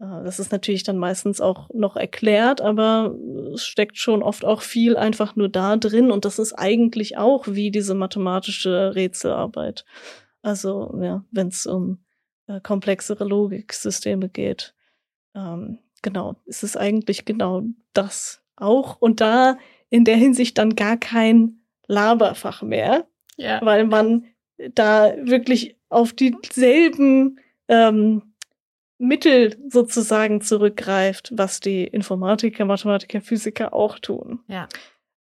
B: Äh, das ist natürlich dann meistens auch noch erklärt, aber es steckt schon oft auch viel einfach nur da drin und das ist eigentlich auch wie diese mathematische Rätselarbeit. Also ja, wenn es um äh, komplexere Logiksysteme geht. Ähm, genau, ist es eigentlich genau das auch und da in der Hinsicht dann gar kein Laberfach mehr, ja. weil man da wirklich auf dieselben ähm, Mittel sozusagen zurückgreift, was die Informatiker, Mathematiker, Physiker auch tun.
A: Ja.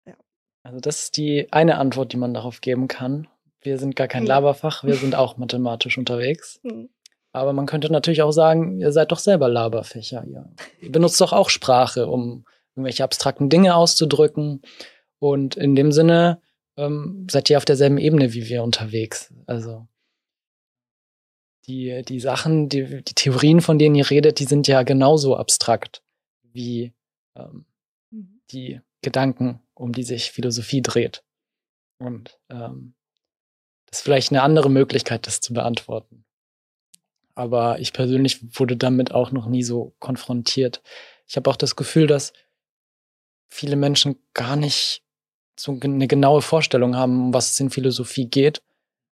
C: ja. Also das ist die eine Antwort, die man darauf geben kann. Wir sind gar kein Laberfach, wir sind auch mathematisch unterwegs. Hm. Aber man könnte natürlich auch sagen, ihr seid doch selber Laberfächer. Ihr, ihr benutzt doch auch Sprache, um irgendwelche abstrakten Dinge auszudrücken. Und in dem Sinne ähm, seid ihr auf derselben Ebene wie wir unterwegs. Also die, die Sachen, die, die Theorien, von denen ihr redet, die sind ja genauso abstrakt wie ähm, mhm. die Gedanken, um die sich Philosophie dreht. Und ähm, das ist vielleicht eine andere Möglichkeit, das zu beantworten. Aber ich persönlich wurde damit auch noch nie so konfrontiert. Ich habe auch das Gefühl, dass viele Menschen gar nicht so eine genaue Vorstellung haben, um was es in Philosophie geht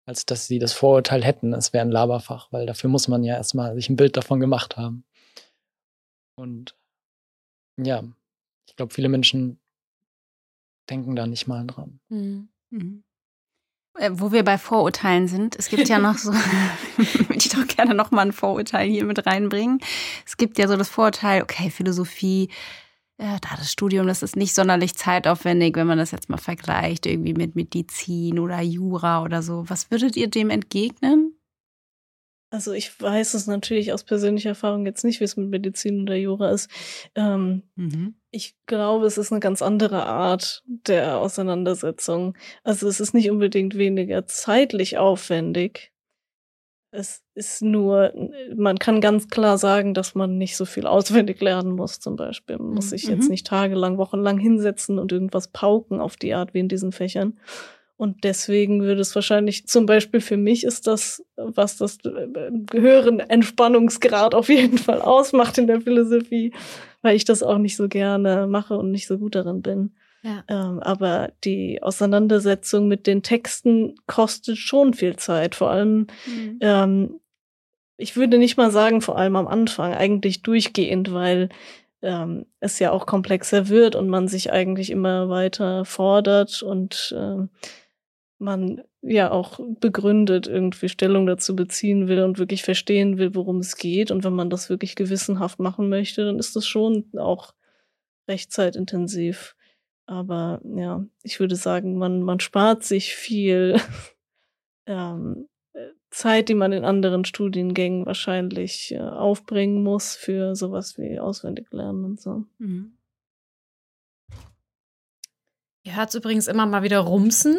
C: als dass sie das Vorurteil hätten, es wäre ein Laberfach, weil dafür muss man ja erstmal sich ein Bild davon gemacht haben. Und ja, ich glaube, viele Menschen denken da nicht mal dran.
D: Mhm. Mhm. Äh, wo wir bei Vorurteilen sind, es gibt ja noch so, würde ich doch gerne noch mal ein Vorurteil hier mit reinbringen. Es gibt ja so das Vorurteil, okay, Philosophie, ja, da das Studium, das ist nicht sonderlich zeitaufwendig, wenn man das jetzt mal vergleicht, irgendwie mit Medizin oder Jura oder so. Was würdet ihr dem entgegnen?
B: Also ich weiß es natürlich aus persönlicher Erfahrung jetzt nicht, wie es mit Medizin oder Jura ist. Ähm, mhm. Ich glaube, es ist eine ganz andere Art der Auseinandersetzung. Also es ist nicht unbedingt weniger zeitlich aufwendig, es ist nur, man kann ganz klar sagen, dass man nicht so viel auswendig lernen muss, zum Beispiel. Man muss mhm. sich jetzt mhm. nicht tagelang, wochenlang hinsetzen und irgendwas pauken auf die Art wie in diesen Fächern. Und deswegen würde es wahrscheinlich, zum Beispiel für mich ist das, was das äh, höheren Entspannungsgrad auf jeden Fall ausmacht in der Philosophie, weil ich das auch nicht so gerne mache und nicht so gut darin bin. Ja. Ähm, aber die Auseinandersetzung mit den Texten kostet schon viel Zeit. Vor allem, mhm. ähm, ich würde nicht mal sagen, vor allem am Anfang, eigentlich durchgehend, weil ähm, es ja auch komplexer wird und man sich eigentlich immer weiter fordert und äh, man ja auch begründet irgendwie Stellung dazu beziehen will und wirklich verstehen will, worum es geht. Und wenn man das wirklich gewissenhaft machen möchte, dann ist das schon auch recht zeitintensiv. Aber ja, ich würde sagen, man, man spart sich viel ähm, Zeit, die man in anderen Studiengängen wahrscheinlich äh, aufbringen muss für sowas wie auswendig lernen und so. Mhm.
A: Ihr hört übrigens immer mal wieder rumsen,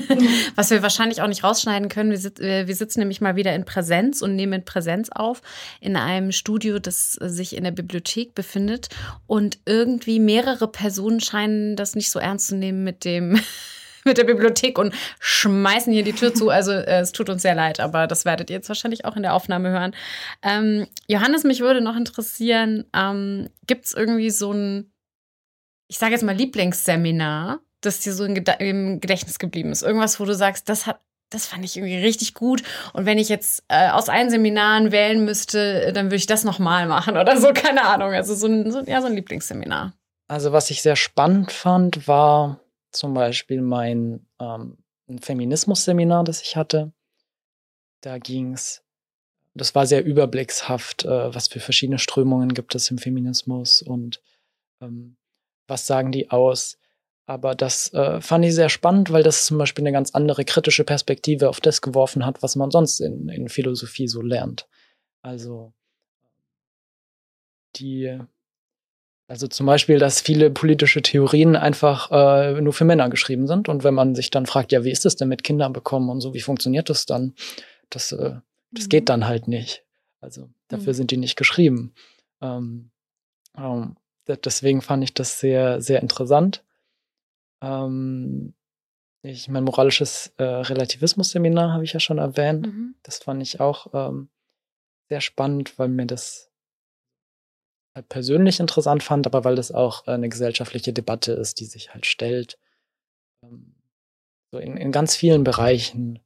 A: was wir wahrscheinlich auch nicht rausschneiden können. Wir, sit wir, sitzen nämlich mal wieder in Präsenz und nehmen in Präsenz auf in einem Studio, das sich in der Bibliothek befindet. Und irgendwie mehrere Personen scheinen das nicht so ernst zu nehmen mit dem mit der Bibliothek und schmeißen hier die Tür zu. Also äh, es tut uns sehr leid, aber das werdet ihr jetzt wahrscheinlich auch in der Aufnahme hören. Ähm, Johannes, mich würde noch interessieren, ähm, gibt es irgendwie so ein, ich sage jetzt mal Lieblingsseminar, das dir so im Gedächtnis geblieben ist? Irgendwas, wo du sagst, das hat das fand ich irgendwie richtig gut. Und wenn ich jetzt äh, aus allen Seminaren wählen müsste, dann würde ich das nochmal machen oder so, keine Ahnung. Also so ein, so, ja, so ein Lieblingsseminar.
C: Also was ich sehr spannend fand, war zum Beispiel mein ähm, Feminismus-Seminar, das ich hatte. Da ging es, das war sehr überblickshaft, äh, was für verschiedene Strömungen gibt es im Feminismus und ähm, was sagen die aus. Aber das äh, fand ich sehr spannend, weil das zum Beispiel eine ganz andere kritische Perspektive auf das geworfen hat, was man sonst in, in Philosophie so lernt. Also die also zum Beispiel, dass viele politische Theorien einfach äh, nur für Männer geschrieben sind. Und wenn man sich dann fragt, ja, wie ist das denn mit Kindern bekommen und so, wie funktioniert das dann? Das, äh, das mhm. geht dann halt nicht. Also dafür mhm. sind die nicht geschrieben. Ähm, ähm, deswegen fand ich das sehr, sehr interessant. Ähm, ich mein moralisches äh, Relativismus-Seminar habe ich ja schon erwähnt. Mhm. Das fand ich auch ähm, sehr spannend, weil mir das Halt persönlich interessant fand, aber weil das auch eine gesellschaftliche Debatte ist, die sich halt stellt. Ähm, so in, in ganz vielen Bereichen.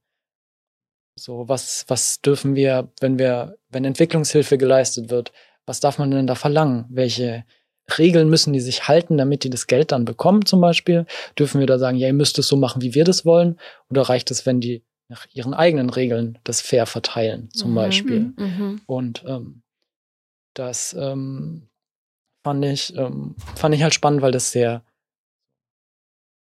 C: So, was, was dürfen wir, wenn wir, wenn Entwicklungshilfe geleistet wird, was darf man denn da verlangen? Welche Regeln müssen die sich halten, damit die das Geld dann bekommen, zum Beispiel? Dürfen wir da sagen, ja, ihr müsst es so machen, wie wir das wollen? Oder reicht es, wenn die nach ihren eigenen Regeln das fair verteilen, zum mhm, Beispiel? Mhm. Und ähm, das ähm, fand ich, ähm, fand ich halt spannend, weil das sehr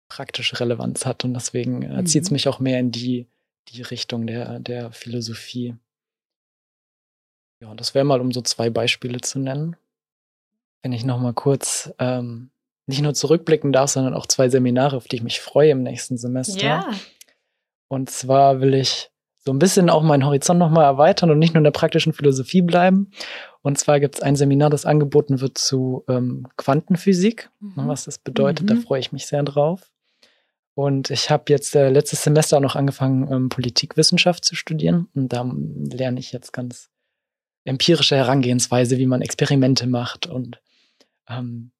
C: praktische Relevanz hat und deswegen äh, mhm. zieht es mich auch mehr in die, die Richtung der, der Philosophie. Ja, das wäre mal, um so zwei Beispiele zu nennen. Wenn ich noch mal kurz ähm, nicht nur zurückblicken darf, sondern auch zwei Seminare, auf die ich mich freue im nächsten Semester. Ja. Und zwar will ich so ein bisschen auch meinen Horizont nochmal erweitern und nicht nur in der praktischen Philosophie bleiben. Und zwar gibt es ein Seminar, das angeboten wird zu ähm, Quantenphysik. Mhm. Was das bedeutet, mhm. da freue ich mich sehr drauf. Und ich habe jetzt äh, letztes Semester auch noch angefangen, ähm, Politikwissenschaft zu studieren. Und da lerne ich jetzt ganz empirische Herangehensweise, wie man Experimente macht. Und ähm,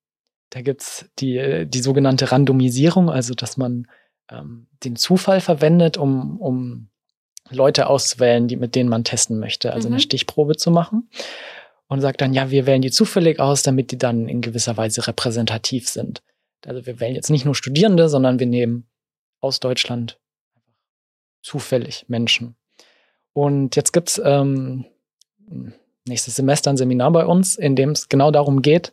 C: da gibt's die, die sogenannte Randomisierung, also dass man ähm, den Zufall verwendet, um, um Leute auszuwählen, die, mit denen man testen möchte, also mhm. eine Stichprobe zu machen. Und sagt dann, ja, wir wählen die zufällig aus, damit die dann in gewisser Weise repräsentativ sind. Also wir wählen jetzt nicht nur Studierende, sondern wir nehmen aus Deutschland zufällig Menschen. Und jetzt gibt's ähm, nächstes Semester ein Seminar bei uns, in dem es genau darum geht,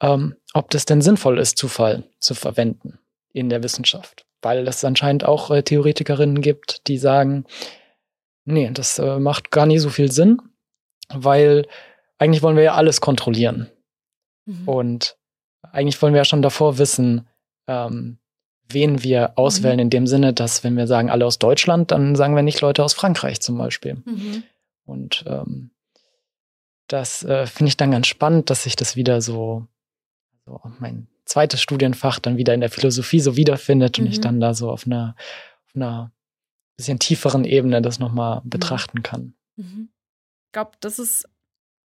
C: ähm, ob das denn sinnvoll ist, Zufall zu verwenden in der Wissenschaft weil es anscheinend auch äh, Theoretikerinnen gibt, die sagen, nee, das äh, macht gar nicht so viel Sinn, weil eigentlich wollen wir ja alles kontrollieren. Mhm. Und eigentlich wollen wir ja schon davor wissen, ähm, wen wir auswählen, mhm. in dem Sinne, dass wenn wir sagen, alle aus Deutschland, dann sagen wir nicht Leute aus Frankreich zum Beispiel. Mhm. Und ähm, das äh, finde ich dann ganz spannend, dass sich das wieder so, so mein zweites Studienfach dann wieder in der Philosophie so wiederfindet mhm. und ich mhm. dann da so auf einer, auf einer bisschen tieferen Ebene das nochmal mhm. betrachten kann.
A: Mhm. Ich glaube, das ist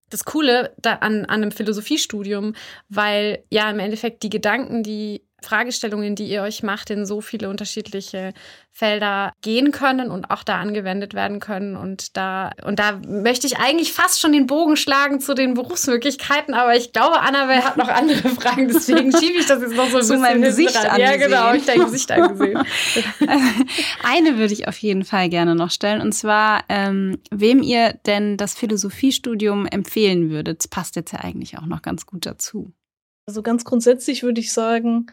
A: das Coole da an, an einem Philosophiestudium, weil ja im Endeffekt die Gedanken, die Fragestellungen, die ihr euch macht, in so viele unterschiedliche Felder gehen können und auch da angewendet werden können. Und da, und da möchte ich eigentlich fast schon den Bogen schlagen zu den Berufsmöglichkeiten, aber ich glaube, Annabelle hat noch andere Fragen, deswegen schiebe ich das jetzt noch so ein
D: zu
A: bisschen
D: meinem Gesicht angesehen.
A: Ja, genau, ich dein Gesicht angesehen.
D: Eine würde ich auf jeden Fall gerne noch stellen, und zwar, ähm, wem ihr denn das Philosophiestudium empfehlen würdet. Das passt jetzt ja eigentlich auch noch ganz gut dazu.
B: Also ganz grundsätzlich würde ich sagen,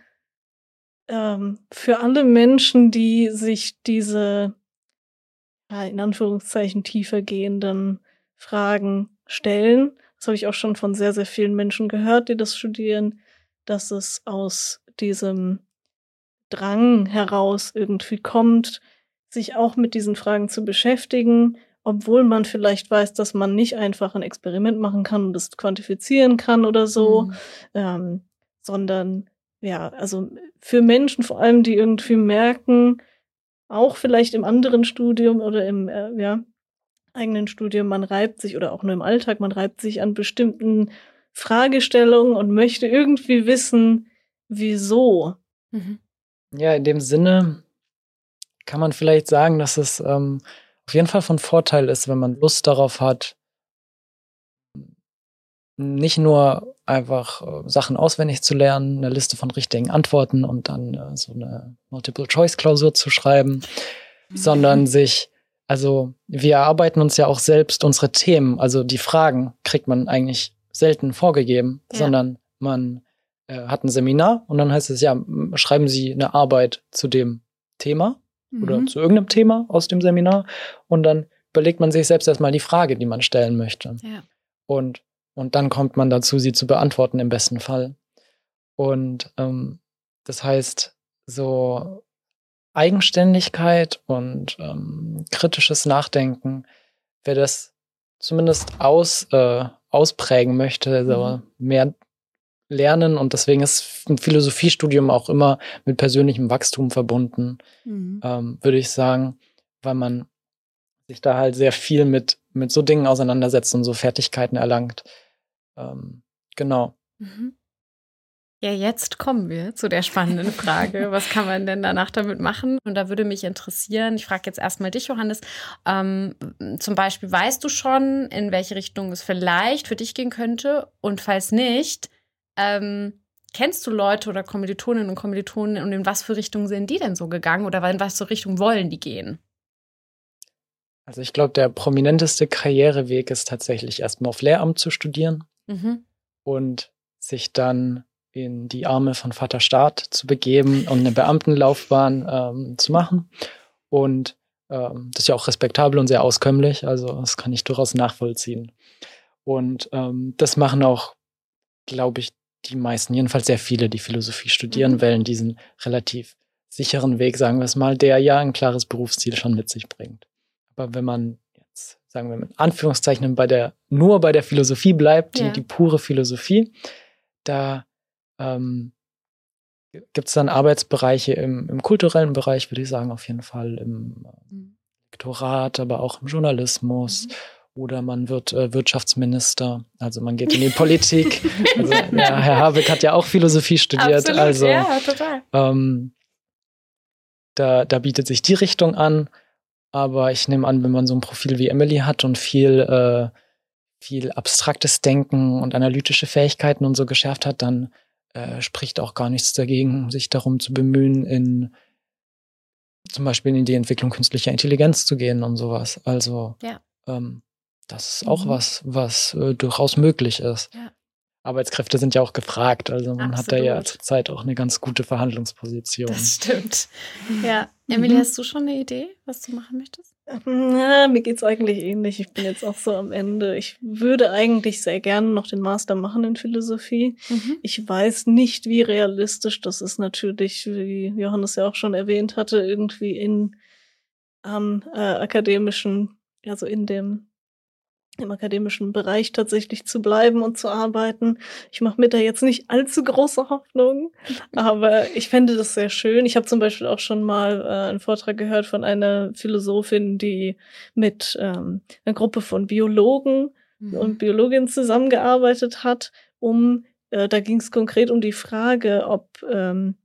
B: ähm, für alle Menschen, die sich diese ja, in Anführungszeichen tiefer gehenden Fragen stellen, das habe ich auch schon von sehr, sehr vielen Menschen gehört, die das studieren, dass es aus diesem Drang heraus irgendwie kommt, sich auch mit diesen Fragen zu beschäftigen, obwohl man vielleicht weiß, dass man nicht einfach ein Experiment machen kann und es quantifizieren kann oder so,
A: Mhm.
B: ähm, sondern ja, also für Menschen vor allem, die irgendwie merken, auch vielleicht im anderen Studium oder im äh, ja, eigenen Studium, man reibt sich oder auch nur im Alltag, man reibt sich an bestimmten Fragestellungen und möchte irgendwie wissen, wieso.
A: Mhm.
C: Ja, in dem Sinne kann man vielleicht sagen, dass es ähm, auf jeden Fall von Vorteil ist, wenn man Lust darauf hat, nicht nur einfach äh, Sachen auswendig zu lernen, eine Liste von richtigen Antworten und dann äh, so eine Multiple-Choice-Klausur zu schreiben, sondern sich, also wir erarbeiten uns ja auch selbst unsere Themen, also die Fragen kriegt man eigentlich selten vorgegeben,
A: Ja.
C: sondern man äh, hat ein Seminar und dann heißt es ja, schreiben Sie eine Arbeit zu dem Thema oder
D: Mhm.
C: zu irgendeinem Thema aus dem Seminar und dann überlegt man sich selbst erstmal die Frage, die man stellen möchte.
A: Ja.
C: Und, und dann kommt man dazu, sie zu beantworten im besten Fall. Und ähm, das heißt, so Eigenständigkeit und ähm, kritisches Nachdenken, wer das zumindest aus, äh, ausprägen möchte, so mehr lernen und deswegen ist ein Philosophiestudium auch immer mit persönlichem Wachstum verbunden
D: Mhm.
C: ähm, würde ich sagen, weil man sich da halt sehr viel mit, mit so Dingen auseinandersetzt und so Fertigkeiten erlangt. Ähm, genau.
A: Mhm. Ja, jetzt kommen wir zu der spannenden Frage. Was kann man denn danach damit machen? Und da würde mich interessieren, ich frage jetzt erstmal dich, Johannes, ähm, zum Beispiel, weißt du schon, in welche Richtung es vielleicht für dich gehen könnte? Und falls nicht, ähm, kennst du Leute oder Kommilitoninnen und Kommilitonen und in was für Richtungen sind die denn so gegangen oder in was für Richtung wollen die gehen?
C: Also ich glaube, der prominenteste Karriereweg ist tatsächlich erstmal auf Lehramt zu studieren
A: Mhm.
C: und sich dann in die Arme von Vater Staat zu begeben und eine Beamtenlaufbahn ähm, zu machen. Und ähm, das ist ja auch respektabel und sehr auskömmlich, also das kann ich durchaus nachvollziehen. Und ähm, das machen auch, glaube ich, die meisten, jedenfalls sehr viele, die Philosophie studieren,
A: Mhm.
C: wählen diesen relativ sicheren Weg, sagen wir es mal, der ja ein klares Berufsziel schon mit sich bringt. Aber wenn man sagen wir mit Anführungszeichen, bei der, nur bei der Philosophie bleibt, die,
A: Ja.
C: die pure Philosophie, da ähm, gibt es dann Arbeitsbereiche im, im kulturellen Bereich, würde ich sagen, auf jeden Fall im
A: Mhm.
C: Lektorat, aber auch im Journalismus.
A: Mhm.
C: Oder man wird äh, Wirtschaftsminister, also man geht in die Politik. Also, ja, Herr Habeck hat ja auch Philosophie studiert,
A: Absolut,
C: also
A: ja, total.
C: ähm, da, da bietet sich die Richtung an. Aber ich nehme an, wenn man so ein Profil wie Emily hat und viel, äh, viel abstraktes Denken und analytische Fähigkeiten und so geschärft hat, dann äh, spricht auch gar nichts dagegen, sich darum zu bemühen, in zum Beispiel in die Entwicklung künstlicher Intelligenz zu gehen und sowas. Also
A: Ja.
C: ähm, das ist auch
A: Mhm.
C: was, was äh, durchaus möglich ist.
A: Ja.
C: Arbeitskräfte sind ja auch gefragt, also man hat da ja
A: Absolut.
C: zurzeit auch eine ganz gute Verhandlungsposition.
A: Das stimmt. Ja. Emily,
D: Mhm.
A: hast du schon eine Idee, was du machen möchtest?
B: Na, mir geht's eigentlich ähnlich. Ich bin jetzt auch so am Ende. Ich würde eigentlich sehr gerne noch den Master machen in Philosophie. Ich weiß nicht, wie realistisch das ist natürlich, wie Johannes ja auch schon erwähnt hatte, irgendwie in am äh, akademischen, also in dem im akademischen Bereich tatsächlich zu bleiben und zu arbeiten. Ich mache mir da jetzt nicht allzu große Hoffnung, aber ich fände das sehr schön. Ich habe zum Beispiel auch schon mal äh, einen Vortrag gehört von einer Philosophin, die mit ähm, einer Gruppe von Biologen
A: Mhm.
B: und Biologin zusammengearbeitet hat, um, äh, da ging es konkret um die Frage, ob ähm,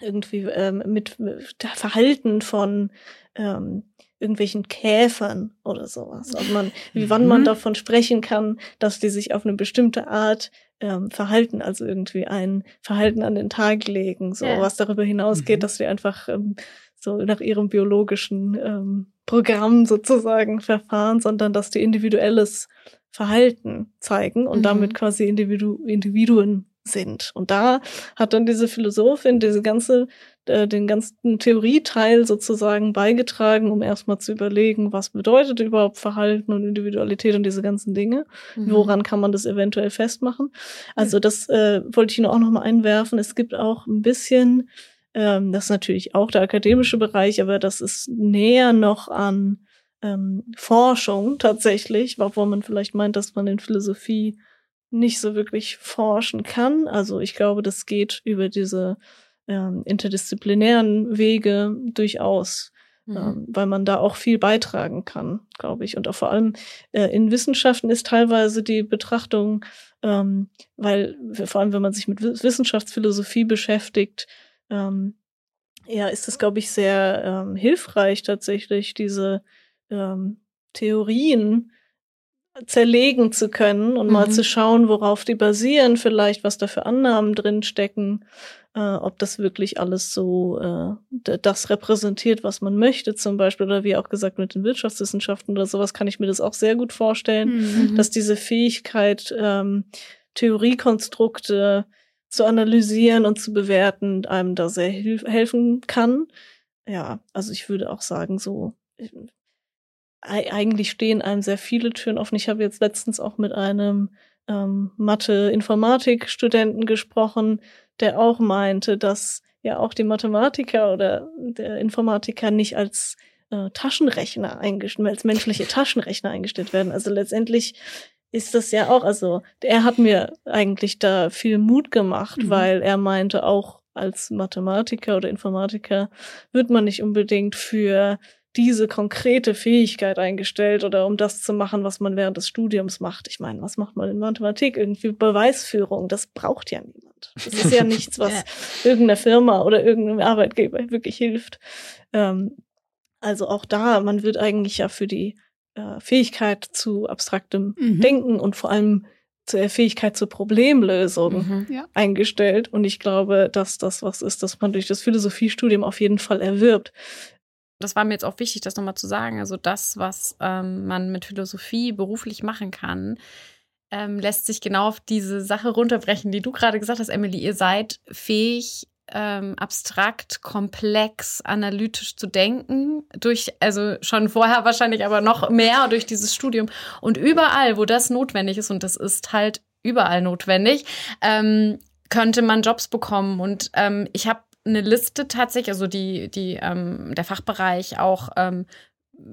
B: irgendwie ähm, mit, mit Verhalten von ähm, irgendwelchen Käfern oder sowas. Ob man, wie wann man mhm. davon sprechen kann, dass die sich auf eine bestimmte Art ähm, verhalten, also irgendwie ein Verhalten an den Tag legen, so ja. was darüber hinausgeht, mhm. dass die einfach ähm, so nach ihrem biologischen ähm, Programm sozusagen verfahren, sondern dass die individuelles Verhalten zeigen und mhm. damit quasi Individu Individuen sind. Und da hat dann diese Philosophin diese ganze, äh, den ganzen Theorieteil sozusagen beigetragen, um erstmal zu überlegen, was bedeutet überhaupt Verhalten und Individualität und diese ganzen Dinge. Mhm. Woran kann man das eventuell festmachen? Also das äh, wollte ich nur auch noch mal einwerfen. Es gibt auch ein bisschen, ähm, das ist natürlich auch der akademische Bereich, aber das ist näher noch an ähm, Forschung tatsächlich, obwohl man vielleicht meint, dass man in Philosophie nicht so wirklich forschen kann. Also ich glaube, das geht über diese ähm, interdisziplinären Wege durchaus, mhm. ähm, weil man da auch viel beitragen kann, glaube ich. Und auch vor allem äh, in Wissenschaften ist teilweise die Betrachtung, ähm, weil vor allem wenn man sich mit Wissenschaftsphilosophie beschäftigt, ähm, ja, ist es, glaube ich, sehr ähm, hilfreich tatsächlich, diese ähm, Theorien zerlegen zu können und mhm. mal zu schauen, worauf die basieren, vielleicht was da für Annahmen drin stecken, äh, ob das wirklich alles so äh, das repräsentiert, was man möchte, zum Beispiel, oder wie auch gesagt mit den Wirtschaftswissenschaften oder sowas, kann ich mir das auch sehr gut vorstellen, mhm. dass diese Fähigkeit, ähm, Theoriekonstrukte zu analysieren und zu bewerten, einem da sehr helfen kann. Ja, also ich würde auch sagen, so eigentlich stehen einem sehr viele Türen offen. Ich habe jetzt letztens auch mit einem ähm, Mathe-Informatik-Studenten gesprochen, der auch meinte, dass ja auch die Mathematiker oder der Informatiker nicht als äh, Taschenrechner eingestellt, als menschliche Taschenrechner eingestellt werden. Also letztendlich ist das ja auch, also er hat mir eigentlich da viel Mut gemacht, mhm. weil er meinte, auch als Mathematiker oder Informatiker wird man nicht unbedingt für diese konkrete Fähigkeit eingestellt oder um das zu machen, was man während des Studiums macht. Ich meine, was macht man in Mathematik? Irgendwie Beweisführung, das braucht ja niemand. Das ist ja nichts, was ja. irgendeiner Firma oder irgendeinem Arbeitgeber wirklich hilft. Ähm, also auch da, man wird eigentlich ja für die äh, Fähigkeit zu abstraktem mhm. Denken und vor allem zur Fähigkeit zur Problemlösung mhm. ja. eingestellt. Und ich glaube, dass das was ist, das man durch das Philosophiestudium auf jeden Fall erwirbt
A: das war mir jetzt auch wichtig, das nochmal zu sagen. Also das, was ähm, man mit Philosophie beruflich machen kann, ähm, lässt sich genau auf diese Sache runterbrechen, die du gerade gesagt hast, Emily. Ihr seid fähig, ähm, abstrakt, komplex, analytisch zu denken, durch, also schon vorher wahrscheinlich, aber noch mehr durch dieses Studium. Und überall, wo das notwendig ist, und das ist halt überall notwendig, ähm, könnte man Jobs bekommen. Und ähm, ich habe eine Liste tatsächlich, also die, die, ähm, der Fachbereich auch ähm,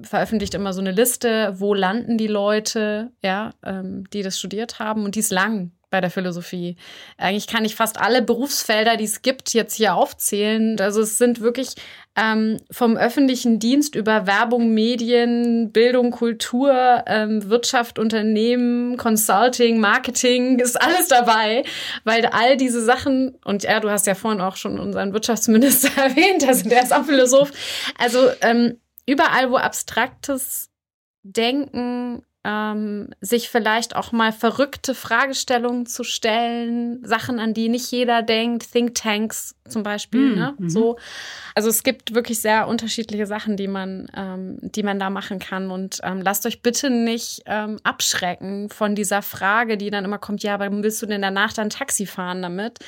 A: veröffentlicht immer so eine Liste, wo landen die Leute, ja, ähm, die das studiert haben. Und die ist lang bei der Philosophie. Eigentlich kann ich fast alle Berufsfelder, die es gibt, jetzt hier aufzählen. Also es sind wirklich ähm, vom öffentlichen Dienst über Werbung, Medien, Bildung, Kultur, ähm, Wirtschaft, Unternehmen, Consulting, Marketing, ist alles dabei, weil all diese Sachen, und ja, du hast ja vorhin auch schon unseren Wirtschaftsminister erwähnt, also der ist auch Philosoph. Also ähm, überall, wo abstraktes Denken ähm, sich vielleicht auch mal verrückte Fragestellungen zu stellen, Sachen, an die nicht jeder denkt, Thinktanks zum Beispiel. Mm, ne? Mhm. So, also es gibt wirklich sehr unterschiedliche Sachen, die man, ähm, die man da machen kann. Und ähm, lasst euch bitte nicht ähm, abschrecken von dieser Frage, die dann immer kommt: Ja, aber willst du denn danach dann Taxi fahren damit?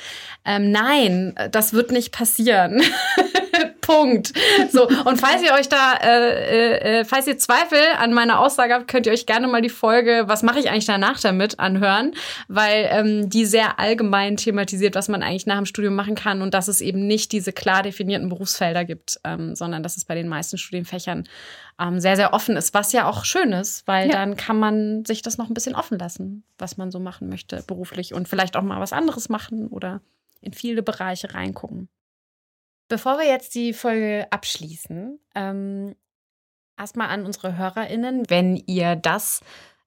A: Ähm, nein, das wird nicht passieren. Punkt. So, und falls ihr euch da, äh, äh, äh, falls ihr Zweifel an meiner Aussage habt, könnt ihr euch gerne mal die Folge, was mache ich eigentlich danach damit, anhören, weil ähm, die sehr allgemein thematisiert, was man eigentlich nach dem Studium machen kann und dass es eben nicht diese klar definierten Berufsfelder gibt, ähm, sondern dass es bei den meisten Studienfächern ähm, sehr, sehr offen ist, was ja auch schön ist, weil ja. dann kann man sich das noch ein bisschen offen lassen, was man so machen möchte beruflich und vielleicht auch mal was anderes machen oder in viele Bereiche reingucken. Bevor wir jetzt die Folge abschließen, ähm, erstmal an unsere HörerInnen, wenn ihr das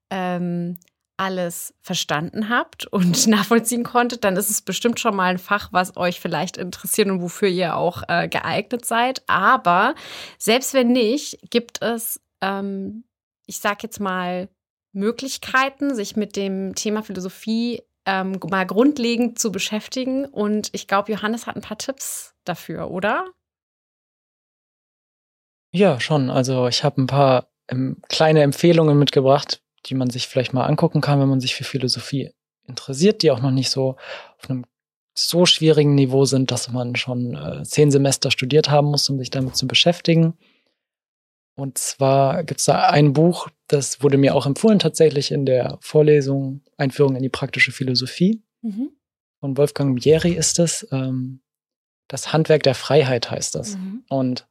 A: ähm, alles verstanden habt und nachvollziehen konntet, dann ist es bestimmt schon mal ein Fach, was euch vielleicht interessiert und wofür ihr auch äh, geeignet seid. Aber selbst wenn nicht, gibt es, ähm, ich sag jetzt mal, Möglichkeiten, sich mit dem Thema Philosophie ähm, mal grundlegend zu beschäftigen. Und ich glaube, Johannes hat ein paar Tipps dafür, oder?
C: Ja, schon. Also ich habe ein paar ähm, kleine Empfehlungen mitgebracht, die man sich vielleicht mal angucken kann, wenn man sich für Philosophie interessiert, die auch noch nicht so auf einem so schwierigen Niveau sind, dass man schon äh, zehn Semester studiert haben muss, um sich damit zu beschäftigen. Und zwar gibt es da ein Buch, das wurde mir auch empfohlen, tatsächlich in der Vorlesung Einführung in die praktische Philosophie. Mhm. Von Wolfgang Mieri ist es. Ähm, das Handwerk der Freiheit heißt das. Mhm. Und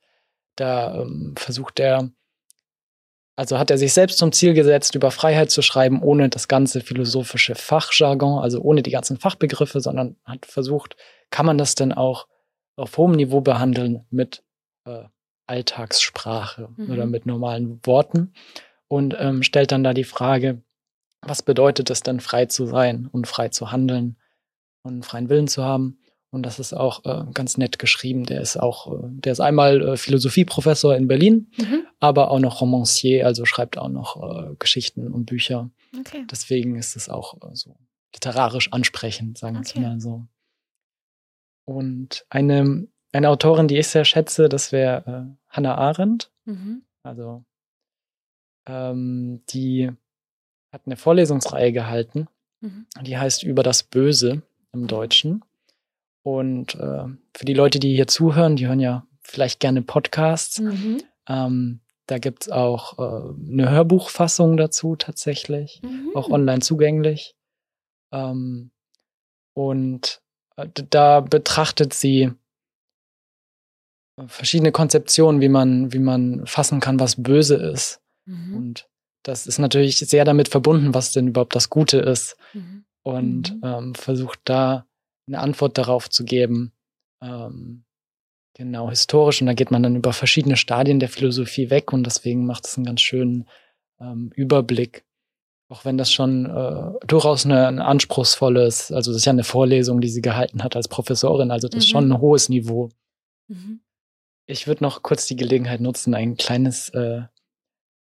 C: da ähm, versucht er also hat er sich selbst zum Ziel gesetzt, über Freiheit zu schreiben, ohne das ganze philosophische Fachjargon, also ohne die ganzen Fachbegriffe, sondern hat versucht, kann man das denn auch auf hohem Niveau behandeln mit äh, Alltagssprache mhm. oder mit normalen Worten und ähm, stellt dann da die Frage, was bedeutet es denn, frei zu sein und frei zu handeln und freien Willen zu haben? Und das ist auch äh, ganz nett geschrieben. Der ist auch, äh, der ist einmal äh, Philosophieprofessor in Berlin, mhm. aber auch noch Romancier, also schreibt auch noch äh, Geschichten und Bücher. Okay. Deswegen ist es auch äh, so literarisch ansprechend, sagen wir okay. mal so. Und eine, eine Autorin, die ich sehr schätze, das wäre Hannah Arendt. Mhm. Also ähm, die hat eine Vorlesungsreihe gehalten, mhm. die heißt Über das Böse im Deutschen. Und äh, für die Leute, die hier zuhören, die hören ja vielleicht gerne Podcasts. Mhm. Ähm, da gibt's auch äh, eine Hörbuchfassung dazu tatsächlich, mhm. auch online zugänglich. Ähm, und äh, da betrachtet sie verschiedene Konzeptionen, wie man, wie man fassen kann, was böse ist. Mhm. Und das ist natürlich sehr damit verbunden, was denn überhaupt das Gute ist. Mhm. Und mhm. ähm, versucht da eine Antwort darauf zu geben. Ähm, genau, historisch. Und da geht man dann über verschiedene Stadien der Philosophie weg und deswegen macht es einen ganz schönen ähm, Überblick. Auch wenn das schon äh, durchaus eine, ein anspruchsvolles, also das ist ja eine Vorlesung, die sie gehalten hat als Professorin, also das mhm. ist schon ein hohes Niveau. Mhm. Ich würde noch kurz die Gelegenheit nutzen, ein kleines, äh,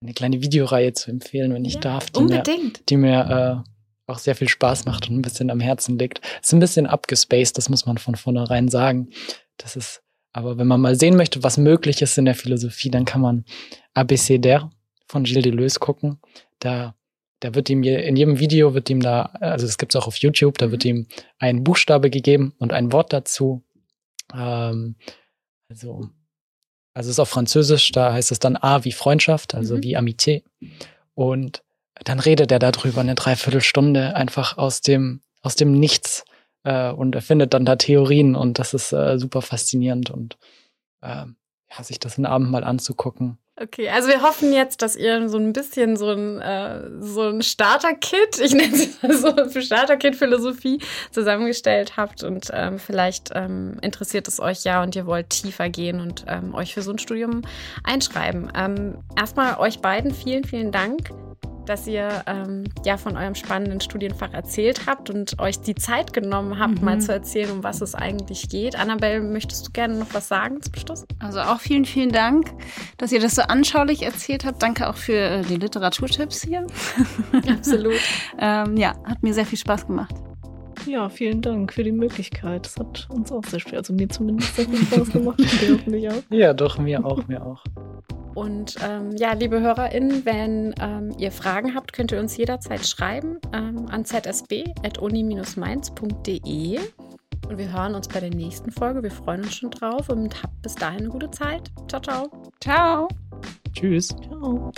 C: eine kleine Videoreihe zu empfehlen, wenn ich ja, darf, die unbedingt. mir, die mir äh, auch sehr viel Spaß macht und ein bisschen am Herzen liegt. Ist ein bisschen abgespaced, das muss man von vornherein sagen. Das ist, aber wenn man mal sehen möchte, was möglich ist in der Philosophie, dann kann man ABCDR von Gilles Deleuze gucken. Da, da wird ihm in jedem Video wird ihm da, also es gibt es auch auf YouTube, da wird mhm. ihm ein Buchstabe gegeben und ein Wort dazu. Ähm, also, also es ist auf Französisch, da heißt es dann A wie Freundschaft, also mhm. wie Amitié. Und dann redet er darüber eine Dreiviertelstunde einfach aus dem, aus dem Nichts äh, und erfindet dann da Theorien und das ist äh, super faszinierend und äh, ja, sich das einen Abend mal anzugucken.
A: Okay, also wir hoffen jetzt, dass ihr so ein bisschen so ein, äh, so ein Starter-Kit, ich nenne es mal so, für Starter-Kit-Philosophie zusammengestellt habt und ähm, vielleicht ähm, interessiert es euch ja und ihr wollt tiefer gehen und ähm, euch für so ein Studium einschreiben. Ähm, erstmal euch beiden vielen, vielen Dank dass ihr ähm, ja von eurem spannenden Studienfach erzählt habt und euch die Zeit genommen habt, mhm. mal zu erzählen, um was es eigentlich geht. Annabelle, möchtest du gerne noch was sagen zum Schluss?
D: Also auch vielen, vielen Dank, dass ihr das so anschaulich erzählt habt. Danke auch für äh, die Literaturtipps hier.
A: Absolut.
D: ähm, ja, hat mir sehr viel Spaß gemacht.
B: Ja, vielen Dank für die Möglichkeit. Das hat uns auch sehr schwer, also mir zumindest sehr viel Spaß gemacht. hoffentlich
C: auch. Ja, doch, mir auch, mir auch.
A: Und ähm, ja, liebe HörerInnen, wenn ähm, ihr Fragen habt, könnt ihr uns jederzeit schreiben ähm, an zsb.uni-mainz.de. Und wir hören uns bei der nächsten Folge. Wir freuen uns schon drauf und habt bis dahin eine gute Zeit. Ciao, ciao.
D: Ciao.
C: Tschüss.
B: Ciao.